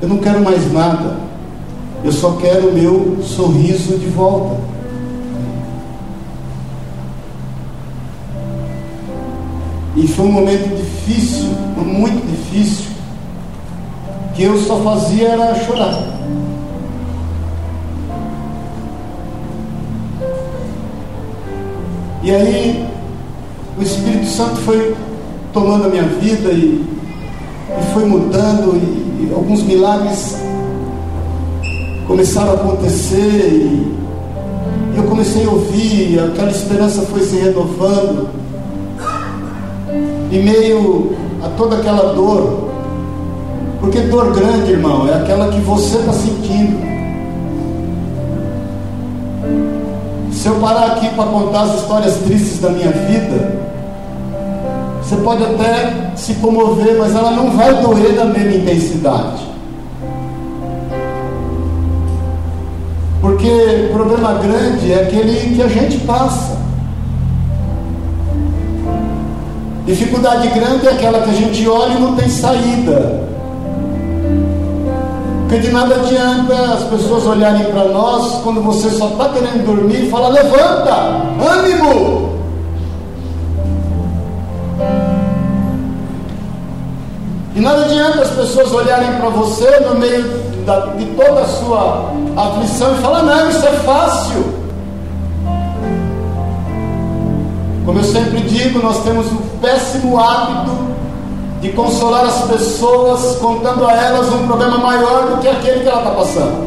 eu não quero mais nada, eu só quero o meu sorriso de volta. E foi um momento difícil, muito difícil, que eu só fazia era chorar. E aí o Espírito Santo foi tomando a minha vida e, e foi mudando, e, e, alguns milagres começaram a acontecer, e, e eu comecei a ouvir, aquela esperança foi se renovando, e meio a toda aquela dor, porque dor grande, irmão, é aquela que você está sentindo. Se eu parar aqui para contar as histórias tristes da minha vida, você pode até se comover, mas ela não vai doer da mesma intensidade. Porque o problema grande é aquele que a gente passa. Dificuldade grande é aquela que a gente olha e não tem saída. Porque de nada adianta as pessoas olharem para nós quando você só está querendo dormir e fala: levanta, ânimo. E nada adianta as pessoas olharem para você no meio da, de toda a sua aflição e falar: não, isso é fácil. Como eu sempre digo, nós temos um péssimo hábito de consolar as pessoas, contando a elas um problema maior do que aquele que ela está passando.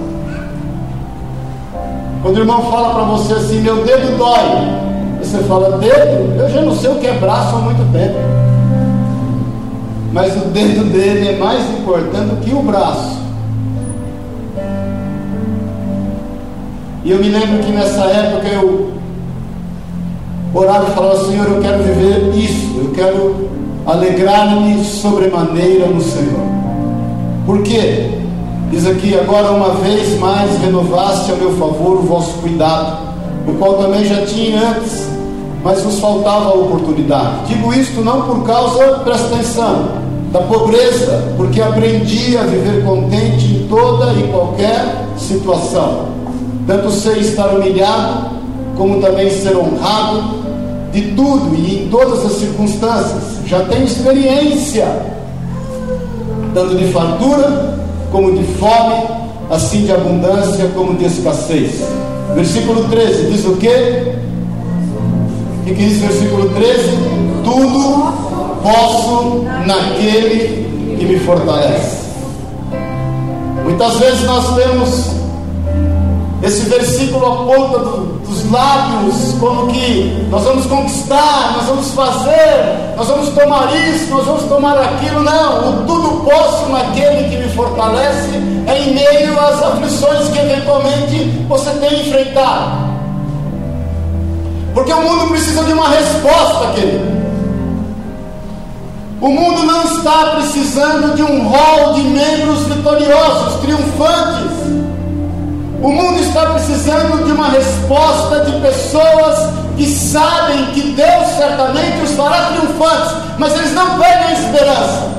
Quando o irmão fala para você assim, meu dedo dói, você fala, dedo? Eu já não sei o que é braço há muito tempo. Mas o dedo dele é mais importante que o braço. E eu me lembro que nessa época eu orava e falava, Senhor, eu quero viver isso, eu quero alegrar-me sobremaneira no Senhor. Por quê? Diz aqui, agora uma vez mais renovaste a meu favor o vosso cuidado, o qual também já tinha antes, mas vos faltava a oportunidade. Digo isto não por causa, presta atenção, da pobreza, porque aprendi a viver contente em toda e qualquer situação. Tanto sei estar humilhado, como também ser honrado, de tudo e em todas as circunstâncias. Já tenho experiência, tanto de fartura como de fome, assim de abundância como de escassez. Versículo 13 diz o quê? O que, que diz versículo 13? Tudo posso naquele que me fortalece. Muitas vezes nós temos esse versículo aponta do, dos lábios como que nós vamos conquistar, nós vamos fazer, nós vamos tomar isso, nós vamos tomar aquilo. Não, o tudo posso naquele que me fortalece é em meio às aflições que eventualmente você tem enfrentado. Porque o mundo precisa de uma resposta, querido. O mundo não está precisando de um rol de membros vitoriosos, triunfantes. O mundo está precisando de uma resposta de pessoas que sabem que Deus certamente os fará triunfantes, mas eles não perdem a esperança.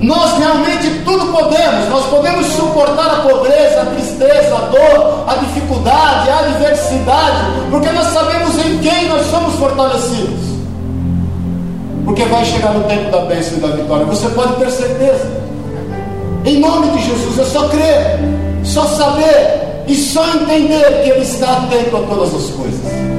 Nós realmente tudo podemos, nós podemos suportar a pobreza, a tristeza, a dor, a dificuldade, a adversidade, porque nós sabemos em quem nós somos fortalecidos. Porque vai chegar o tempo da bênção e da vitória, você pode ter certeza. Em nome de Jesus, é só crer, só saber e só entender que Ele está atento a todas as coisas.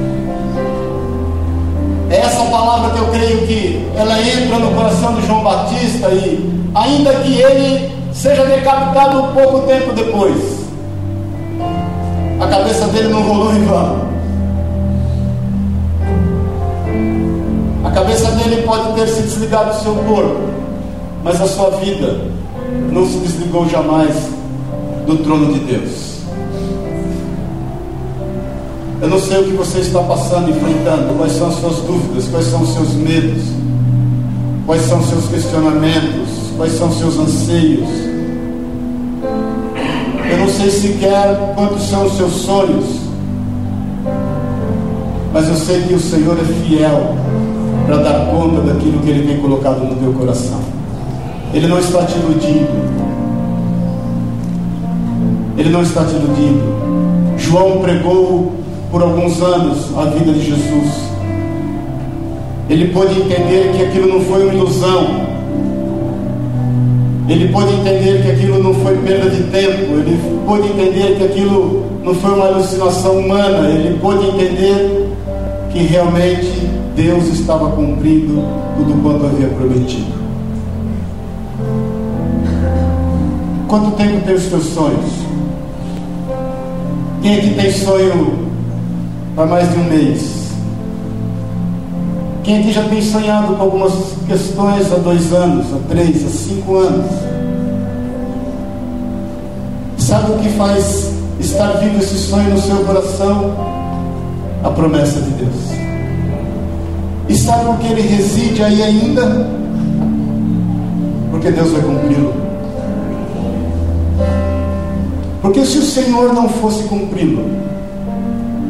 É essa palavra que eu creio que ela entra no coração de João Batista e ainda que ele seja decapitado um pouco tempo depois, a cabeça dele não rolou em vão. A cabeça dele pode ter se desligado do seu corpo, mas a sua vida não se desligou jamais do trono de Deus. Eu não sei o que você está passando, enfrentando, quais são as suas dúvidas, quais são os seus medos, quais são os seus questionamentos, quais são os seus anseios. Eu não sei sequer quantos são os seus sonhos, mas eu sei que o Senhor é fiel para dar conta daquilo que Ele tem colocado no teu coração. Ele não está te iludindo. Ele não está te iludindo. João pregou por alguns anos a vida de Jesus. Ele pôde entender que aquilo não foi uma ilusão, ele pôde entender que aquilo não foi perda de tempo, ele pôde entender que aquilo não foi uma alucinação humana, ele pôde entender que realmente Deus estava cumprindo tudo quanto havia prometido. Quanto tempo tem os teus sonhos? Quem aqui tem sonho há mais de um mês? Quem aqui já tem sonhado com algumas questões há dois anos, há três, há cinco anos? Sabe o que faz estar vivo esse sonho no seu coração? A promessa de Deus. E sabe por que ele reside aí ainda? Porque Deus vai cumpri-lo. Porque se o Senhor não fosse cumpri-lo,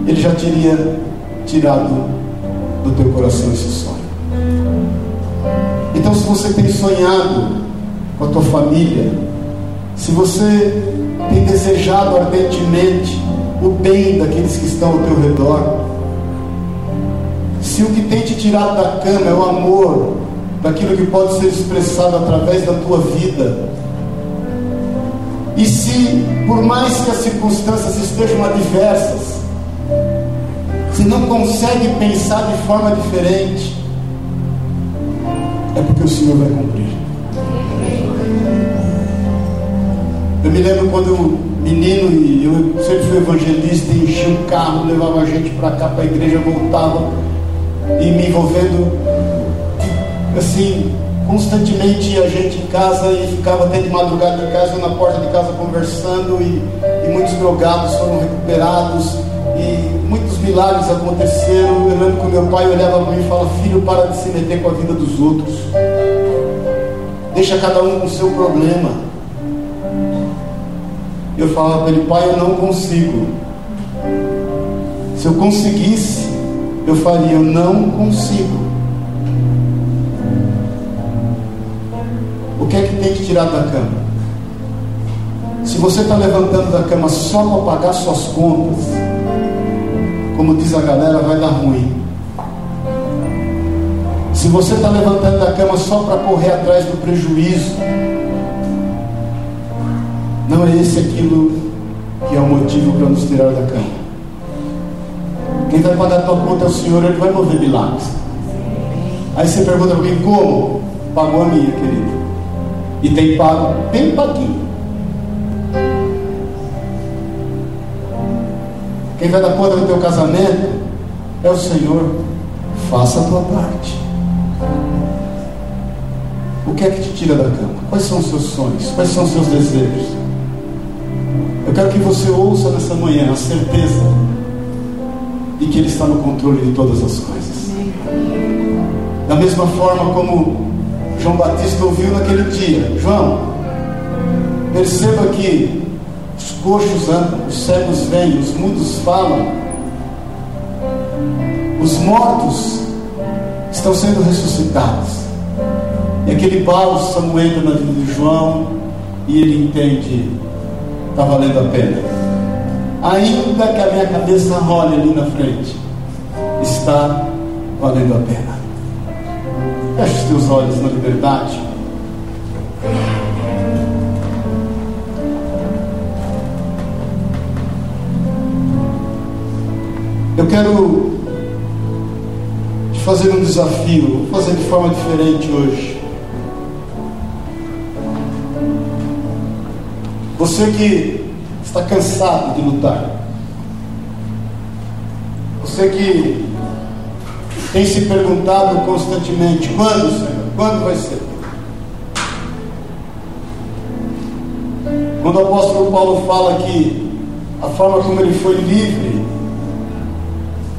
Ele já teria tirado do teu coração esse sonho. Então, se você tem sonhado com a tua família, se você tem desejado ardentemente o bem daqueles que estão ao teu redor, se o que tem te tirado da cama é o amor daquilo que pode ser expressado através da tua vida, e se, por mais que as circunstâncias estejam adversas, se não consegue pensar de forma diferente, é porque o Senhor vai cumprir. Eu me lembro quando menino e eu sempre fui evangelista, enchia o carro, levava a gente para cá, para a igreja, voltava e me envolvendo assim, constantemente a gente em casa e ficava até de madrugada em casa, na porta de casa conversando e, e muitos drogados foram recuperados e muitos milagres aconteceram. Eu lembro que meu pai olhava para mim e falava: Filho, para de se meter com a vida dos outros. Deixa cada um com o seu problema. Eu falava para ele: Pai, eu não consigo. Se eu conseguisse, eu faria: Eu não consigo. Tem que tirar da cama? Se você está levantando da cama só para pagar suas contas, como diz a galera, vai dar ruim. Se você está levantando da cama só para correr atrás do prejuízo, não é esse aquilo que é o motivo para nos tirar da cama. Quem vai pagar a tua conta é o Senhor, Ele vai mover milagres. Aí você pergunta para mim, como? Pagou a minha, querido. E tem pago bem paguinho. Quem vai dar conta do teu casamento é o Senhor. Faça a tua parte. O que é que te tira da cama? Quais são os seus sonhos? Quais são os seus desejos? Eu quero que você ouça nessa manhã a certeza de que Ele está no controle de todas as coisas. Da mesma forma como João Batista ouviu naquele dia: João, perceba que os coxos andam, os cegos vêm, os mudos falam, os mortos estão sendo ressuscitados. E aquele bálsamo entra na vida de João e ele entende, está valendo a pena. Ainda que a minha cabeça role ali na frente, está valendo a pena. Feche os teus olhos na liberdade. Eu quero te fazer um desafio, vou fazer de forma diferente hoje. Você que está cansado de lutar, você que tem se perguntado constantemente: quando, Senhor? Quando vai ser? Quando o apóstolo Paulo fala que a forma como ele foi livre,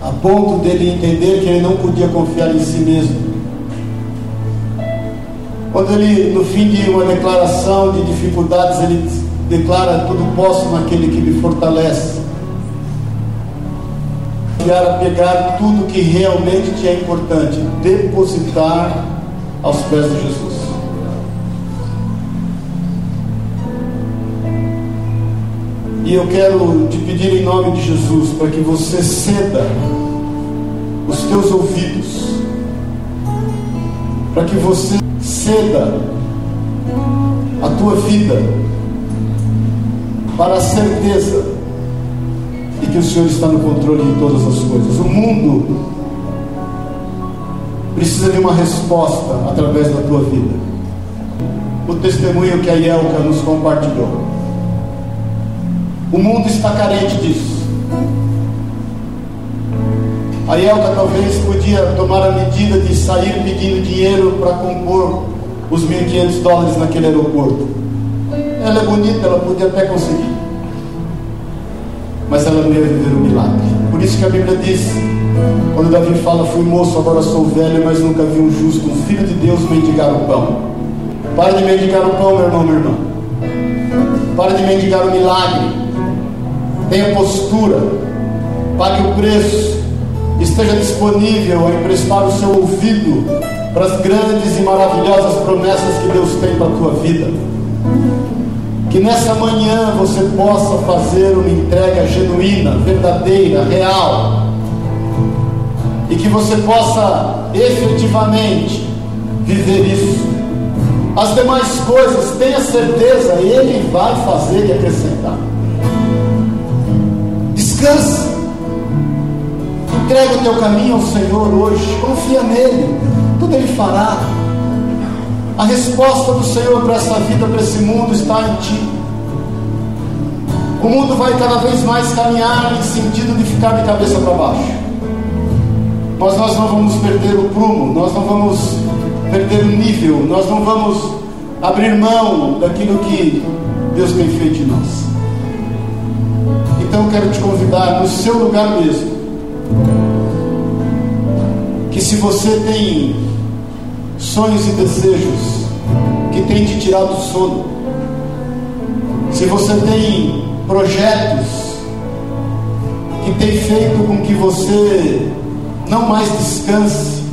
a ponto dele entender que ele não podia confiar em si mesmo. Quando ele, no fim de uma declaração de dificuldades, ele declara: Tudo posso naquele que me fortalece confiar a pegar tudo que realmente te é importante, depositar aos pés de Jesus. E eu quero te pedir em nome de Jesus para que você ceda os teus ouvidos, para que você ceda a tua vida para a certeza e que o Senhor está no controle de todas as coisas. O mundo precisa de uma resposta através da tua vida. O testemunho que a Yelka nos compartilhou. O mundo está carente disso. A Yelka talvez podia tomar a medida de sair pedindo dinheiro para compor os 1.500 dólares naquele aeroporto. Ela é bonita, ela podia até conseguir mas ela não ia viver o milagre. Por isso que a Bíblia diz, quando Davi fala, fui moço, agora sou velho, mas nunca vi um justo, um filho de Deus mendigar o pão. Para de mendigar o pão, meu irmão, minha irmã. Para de mendigar o milagre. Tenha postura. Pague o preço. Esteja disponível a emprestar o seu ouvido para as grandes e maravilhosas promessas que Deus tem para a tua vida. Que nessa manhã você possa fazer uma entrega genuína, verdadeira, real. E que você possa efetivamente viver isso. As demais coisas, tenha certeza, Ele vai fazer e acrescentar. Descanse. Entrega o teu caminho ao Senhor hoje. Confia nele. Tudo Ele fará. A resposta do Senhor para essa vida, para esse mundo está em ti. O mundo vai cada vez mais caminhar em sentido de ficar de cabeça para baixo. Mas nós não vamos perder o prumo, nós não vamos perder o nível, nós não vamos abrir mão daquilo que Deus tem feito em nós. Então eu quero te convidar no seu lugar mesmo. Que se você tem sonhos e desejos que têm te tirado do sono, se você tem projetos que têm feito com que você não mais descanse,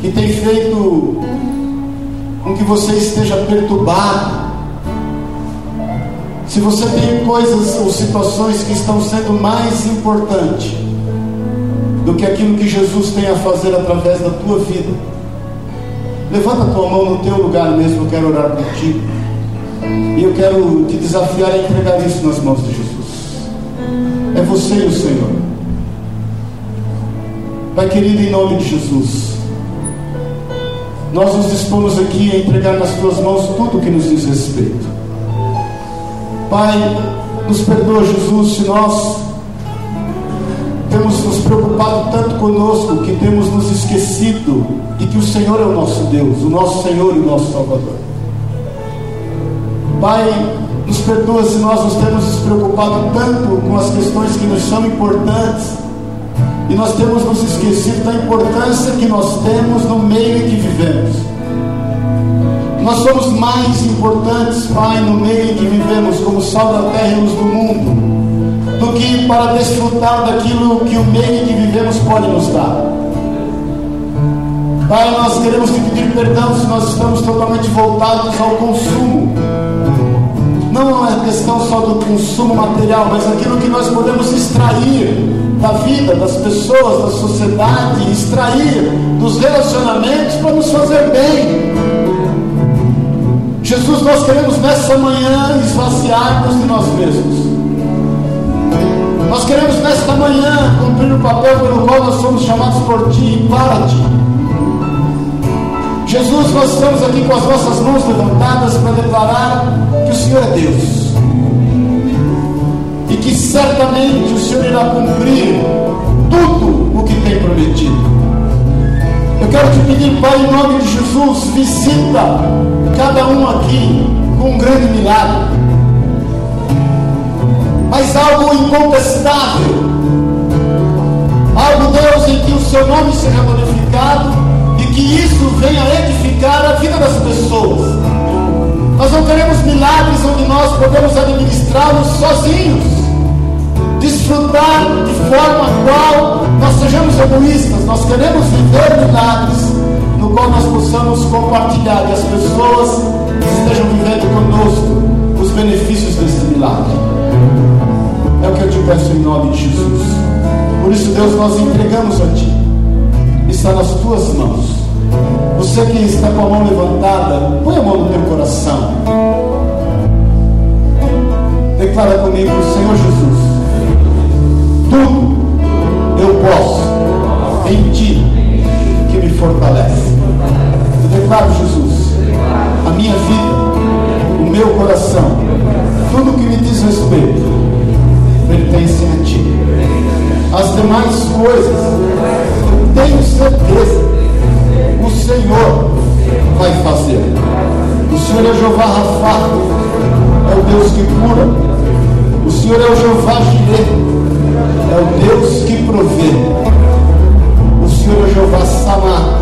que tem feito com que você esteja perturbado, se você tem coisas ou situações que estão sendo mais importantes do que aquilo que Jesus tem a fazer através da tua vida, Levanta a tua mão no teu lugar mesmo, eu quero orar por ti. E eu quero te desafiar a entregar isso nas mãos de Jesus. É você e o Senhor. Pai querido, em nome de Jesus, nós nos dispomos aqui a entregar nas tuas mãos tudo que nos diz respeito. Pai, nos perdoa, Jesus, se nós temos nos preocupado tanto conosco que temos nos esquecido de que o Senhor é o nosso Deus, o nosso Senhor e o nosso Salvador. Pai, nos perdoa se nós nos temos nos preocupado tanto com as questões que nos são importantes E nós temos nos esquecido da importância que nós temos no meio em que vivemos. Nós somos mais importantes, Pai, no meio em que vivemos, como sal da terra e luz do mundo, do que para desfrutar daquilo que o meio que vivemos pode nos dar. Pai, nós queremos te pedir perdão se nós estamos totalmente voltados ao consumo. Não é questão só do consumo material, mas aquilo que nós podemos extrair da vida, das pessoas, da sociedade, extrair dos relacionamentos para nos fazer bem. Jesus, nós queremos nessa manhã esvaziar-nos de nós mesmos. Nós queremos nesta manhã cumprir o papel pelo qual nós somos chamados por Ti e para Ti. Jesus, nós estamos aqui com as nossas mãos levantadas para declarar que o Senhor é Deus. E que certamente o Senhor irá cumprir tudo o que tem prometido. Eu quero te pedir, Pai, em nome de Jesus, visita cada um aqui com um grande milagre. Mas algo incontestável. Algo, Deus, em que o seu nome seja glorificado e que isso venha edificar a vida das pessoas. Nós não queremos milagres onde nós podemos administrá-los sozinhos desfrutar de forma qual nós sejamos egoístas, nós queremos viver milagres no qual nós possamos compartilhar e as pessoas estejam vivendo conosco os benefícios desse milagre. É o que eu te peço em nome de Jesus. Por isso, Deus, nós entregamos a Ti. Está nas tuas mãos. Você que está com a mão levantada, põe a mão no teu coração. Declara comigo, Senhor Jesus tudo eu posso em ti que me fortalece. Eu declaro, Jesus, a minha vida, o meu coração, tudo que me diz respeito, pertence a ti. As demais coisas, tenho certeza, o Senhor vai fazer. O Senhor é Jeová Rafa, é o Deus que cura. O Senhor é o Jeová Jireh, é o Deus que provê. O Senhor é Jeová Samar,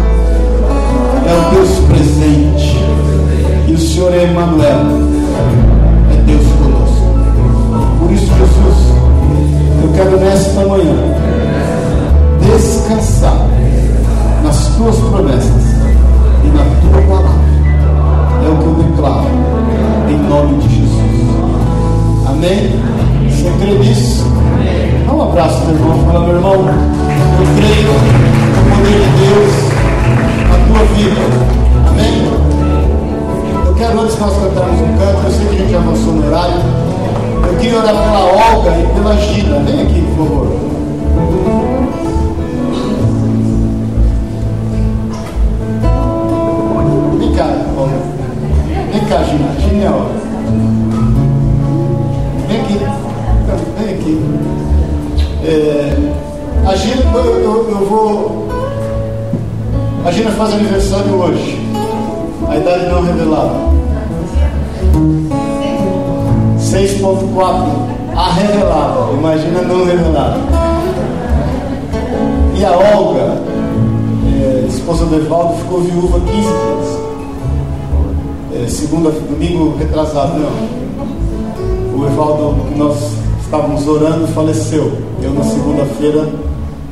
é o Deus presente. E o Senhor é Emmanuel, isso, Jesus, eu quero nesta manhã descansar nas tuas promessas e na tua palavra. É o que eu declaro, em nome de Jesus. Amém? Você crê nisso? Dá um abraço meu irmão, fala, meu irmão, eu creio no poder de Deus na tua vida. Amém? Eu quero, antes de nós cantarmos um canto, eu sei que a gente avançou no horário. Eu queria orar pela Olga e pela Gina. Vem aqui, por favor. Vem cá, Olga. Vem cá, Gina. Gina é Olga. Vem aqui. Vem aqui. É, a Gina, eu, eu, eu, vou. A Gina faz aniversário hoje. A idade não revelada. 6.4. A revelada. Imagina não revelada. E a Olga, é, esposa do Evaldo, ficou viúva 15 dias. É, segunda, domingo retrasado, não. O Evaldo, que nós estávamos orando, faleceu. Eu, na segunda-feira,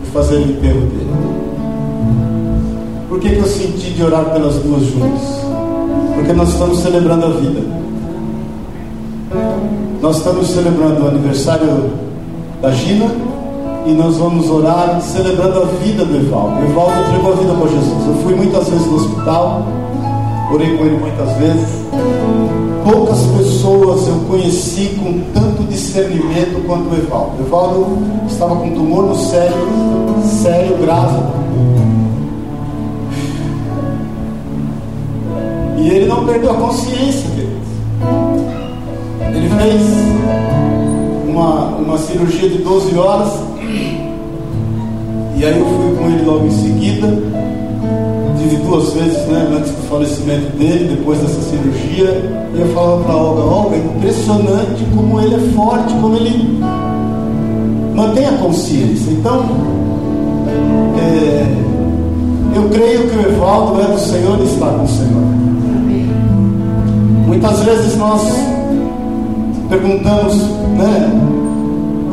fui fazer o enterro dele. Por que, que eu senti de orar pelas duas juntas? Porque nós estamos celebrando a vida. Nós estamos celebrando o aniversário da Gina e nós vamos orar celebrando a vida do Evaldo. O Evaldo entregou a vida para Jesus. Eu fui muitas vezes no hospital, orei com ele muitas vezes. Poucas pessoas eu conheci com tanto discernimento quanto o Evaldo. O Evaldo estava com tumor no cérebro, sério, grave. E ele não perdeu a consciência. Ele fez uma, uma cirurgia de 12 horas. E aí eu fui com ele logo em seguida tive duas vezes, né, antes do falecimento dele, depois dessa cirurgia, e eu falava para Olga, Olga, impressionante como ele é forte, como ele mantém a consciência. Então, é, eu creio que o Evaldo é do Senhor e está com o Senhor. Muitas vezes nós perguntamos, né?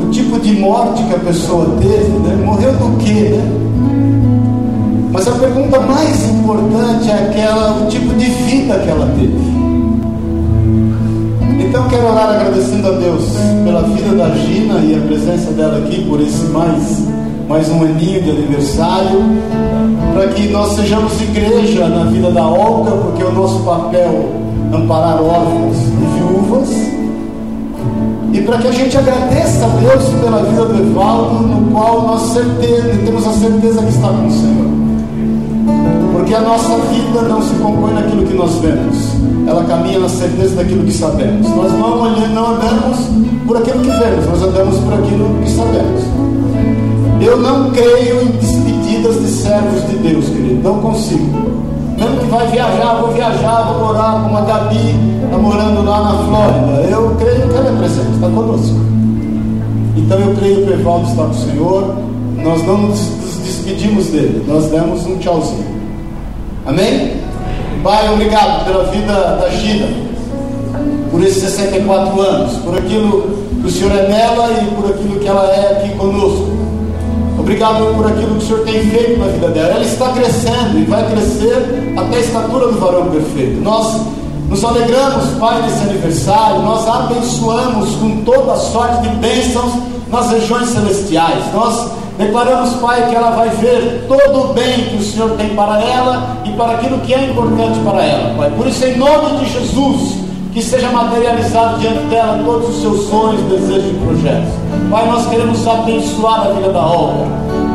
O tipo de morte que a pessoa teve, né? Morreu do quê, né? Mas a pergunta mais importante é aquela, o tipo de vida que ela teve. Então quero orar agradecendo a Deus pela vida da Gina e a presença dela aqui por esse mais, mais um aninho de aniversário, para que nós sejamos igreja na vida da Olga, porque o nosso papel é amparar órfãos e para que a gente agradeça a Deus pela vida do Evaldo, no qual nós certeza, temos a certeza que está com o Senhor. Porque a nossa vida não se compõe naquilo que nós vemos, ela caminha na certeza daquilo que sabemos. Nós não, olhamos, não andamos por aquilo que vemos, nós andamos por aquilo que sabemos. Eu não creio em despedidas de servos de Deus, querido, não consigo. Mesmo que vai viajar, vou viajar, vou morar com a Gabi, está morando lá na Flórida. Eu creio que ela é presente, está conosco. Então eu creio que o Evaldo está com o Senhor. Nós não nos despedimos dele, nós demos um tchauzinho. Amém? Pai, obrigado pela vida da Gina, por esses 64 anos, por aquilo que o Senhor é nela e por aquilo que ela é aqui conosco. Obrigado por aquilo que o Senhor tem feito na vida dela. Ela está crescendo e vai crescer até a estatura do varão perfeito. Nós nos alegramos, Pai, nesse aniversário. Nós abençoamos com toda sorte de bênçãos nas regiões celestiais. Nós Declaramos, Pai, que ela vai ver todo o bem que o Senhor tem para ela e para aquilo que é importante para ela, Pai. Por isso, em nome de Jesus, que seja materializado diante dela todos os seus sonhos, desejos e projetos. Pai, nós queremos abençoar a vida da obra.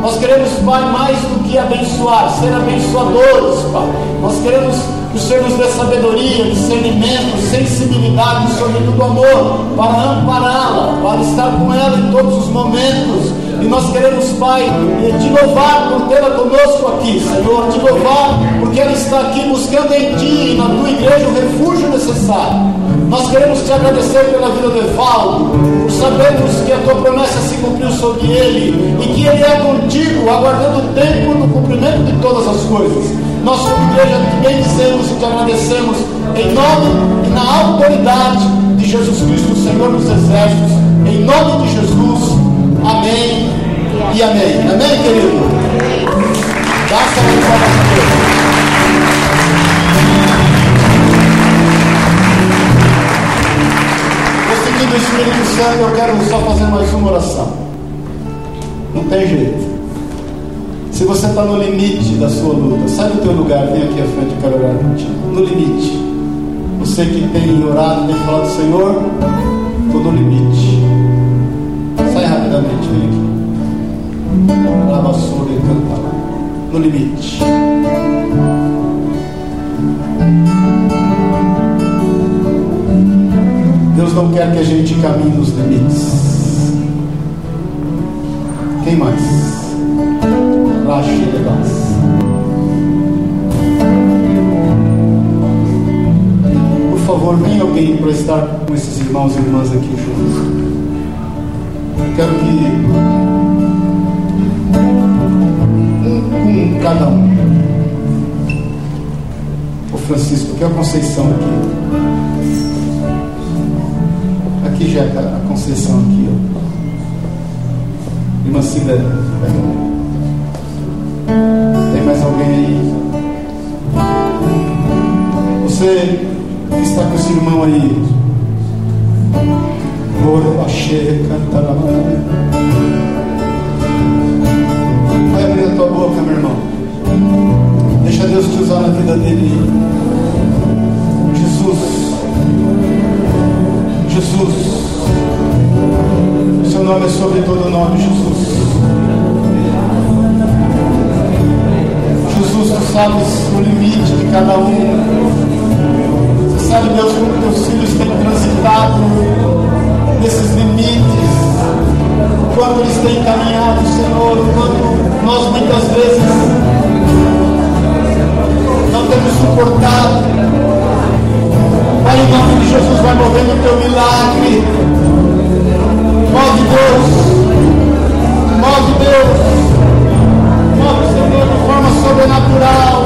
Nós queremos, Pai, mais do que abençoar, ser abençoadores, Pai. Nós queremos que o Senhor nos dê sabedoria, discernimento, sensibilidade e, sobretudo, amor para ampará-la, para estar com ela em todos os momentos e nós queremos, Pai, te louvar por tê-la conosco aqui, Senhor. Te louvar porque ela está aqui buscando em Ti e na Tua igreja o refúgio necessário. Nós queremos te agradecer pela vida do Evaldo, por sabermos que a Tua promessa se cumpriu sobre ele e que ele é contigo, aguardando o tempo do cumprimento de todas as coisas. Nós, como igreja, te bendizemos e te agradecemos em nome e na autoridade de Jesus Cristo, Senhor dos Exércitos. Em nome de Jesus. Amém e amém. Amém, querido? Dá saúde para Deus. Seguindo o Espírito Santo, eu quero só fazer mais uma oração. Não tem jeito. Se você está no limite da sua luta, sai do teu lugar, vem aqui à frente, eu quero orar contigo. No limite. Você que tem orado, tem falado, Senhor, estou no limite aqui. Lavassura e cantar. No limite. Deus não quer que a gente caminhe nos limites. Quem mais? Rache de Por favor, vem alguém para estar com esses irmãos e irmãs aqui juntos. Quero que um com cada um. O Francisco, que é a Conceição aqui. Aqui já é a Conceição aqui, ó. Irmã Cida. Tem mais alguém aí? Você que está com esse irmão aí, Vai abrir a tua boca, meu irmão. Deixa Deus te usar na vida dele. Jesus. Jesus. Seu nome é sobre todo nome, Jesus. Jesus, tu sabes o limite de cada um. Você sabe, Deus, como teus filhos têm transitado desses limites, quando eles têm caminhado, Senhor, quando nós muitas vezes não temos suportado. Pai, em nome de Jesus, vai movendo o teu milagre. Move Deus, move Deus, move Senhor. Amém?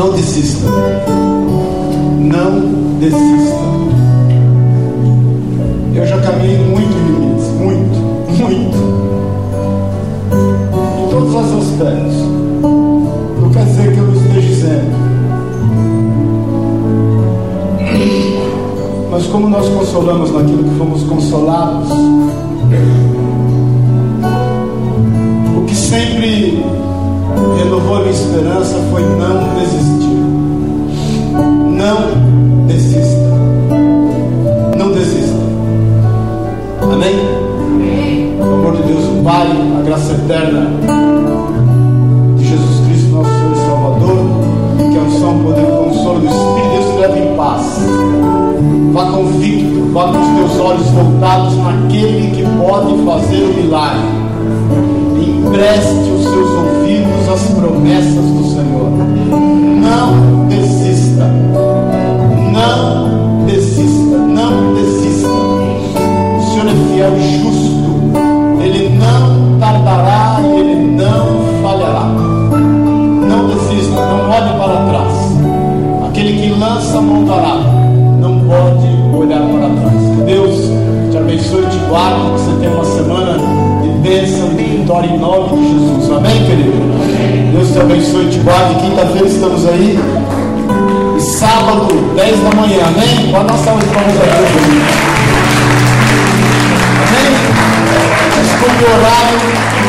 Não desista. Não desista. Eu já caminhei muito limites, muito, muito. Em todos os aspectos. Não quer dizer que eu esteja dizendo. Mas como nós consolamos naquilo que fomos consolados, o que sempre renovou a minha esperança foi não desistir. Não desista. Não desista. Amém? Pelo amor de Deus, o Pai, a graça eterna de Jesus Cristo, nosso Senhor e Salvador, que é o unção, poder consolo do Espírito, Deus te leva em paz. Vá convicto, vá com os teus olhos voltados naquele que pode fazer o milagre. Empreste os seus ouvidos às promessas do Senhor. Não desista. Não desista. Não desista. O Senhor é fiel e justo. Ele não tardará e ele não falhará. Não desista. Não olhe para trás. Aquele que lança a mão arada não pode olhar para trás. Deus te abençoe e te guarde. Que você tenha uma vitória em nome de Jesus. Amém, querido? Deus te abençoe te guarde. Quinta-feira estamos aí. E sábado, 10 da manhã. Amém? Pode uma salva de palmas a. Amém? Desculpe o horário.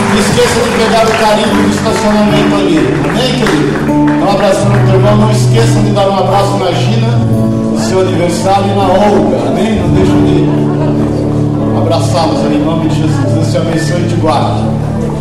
Não esqueça de pegar o carinho do estacionamento ali. Amém, querido? Um abraço no teu irmão. Não esqueça de dar um abraço na Gina, no seu aniversário e na Olga. Amém? Não deixe de abraçá-los em nome de Jesus. Deus te abençoe e te guarde.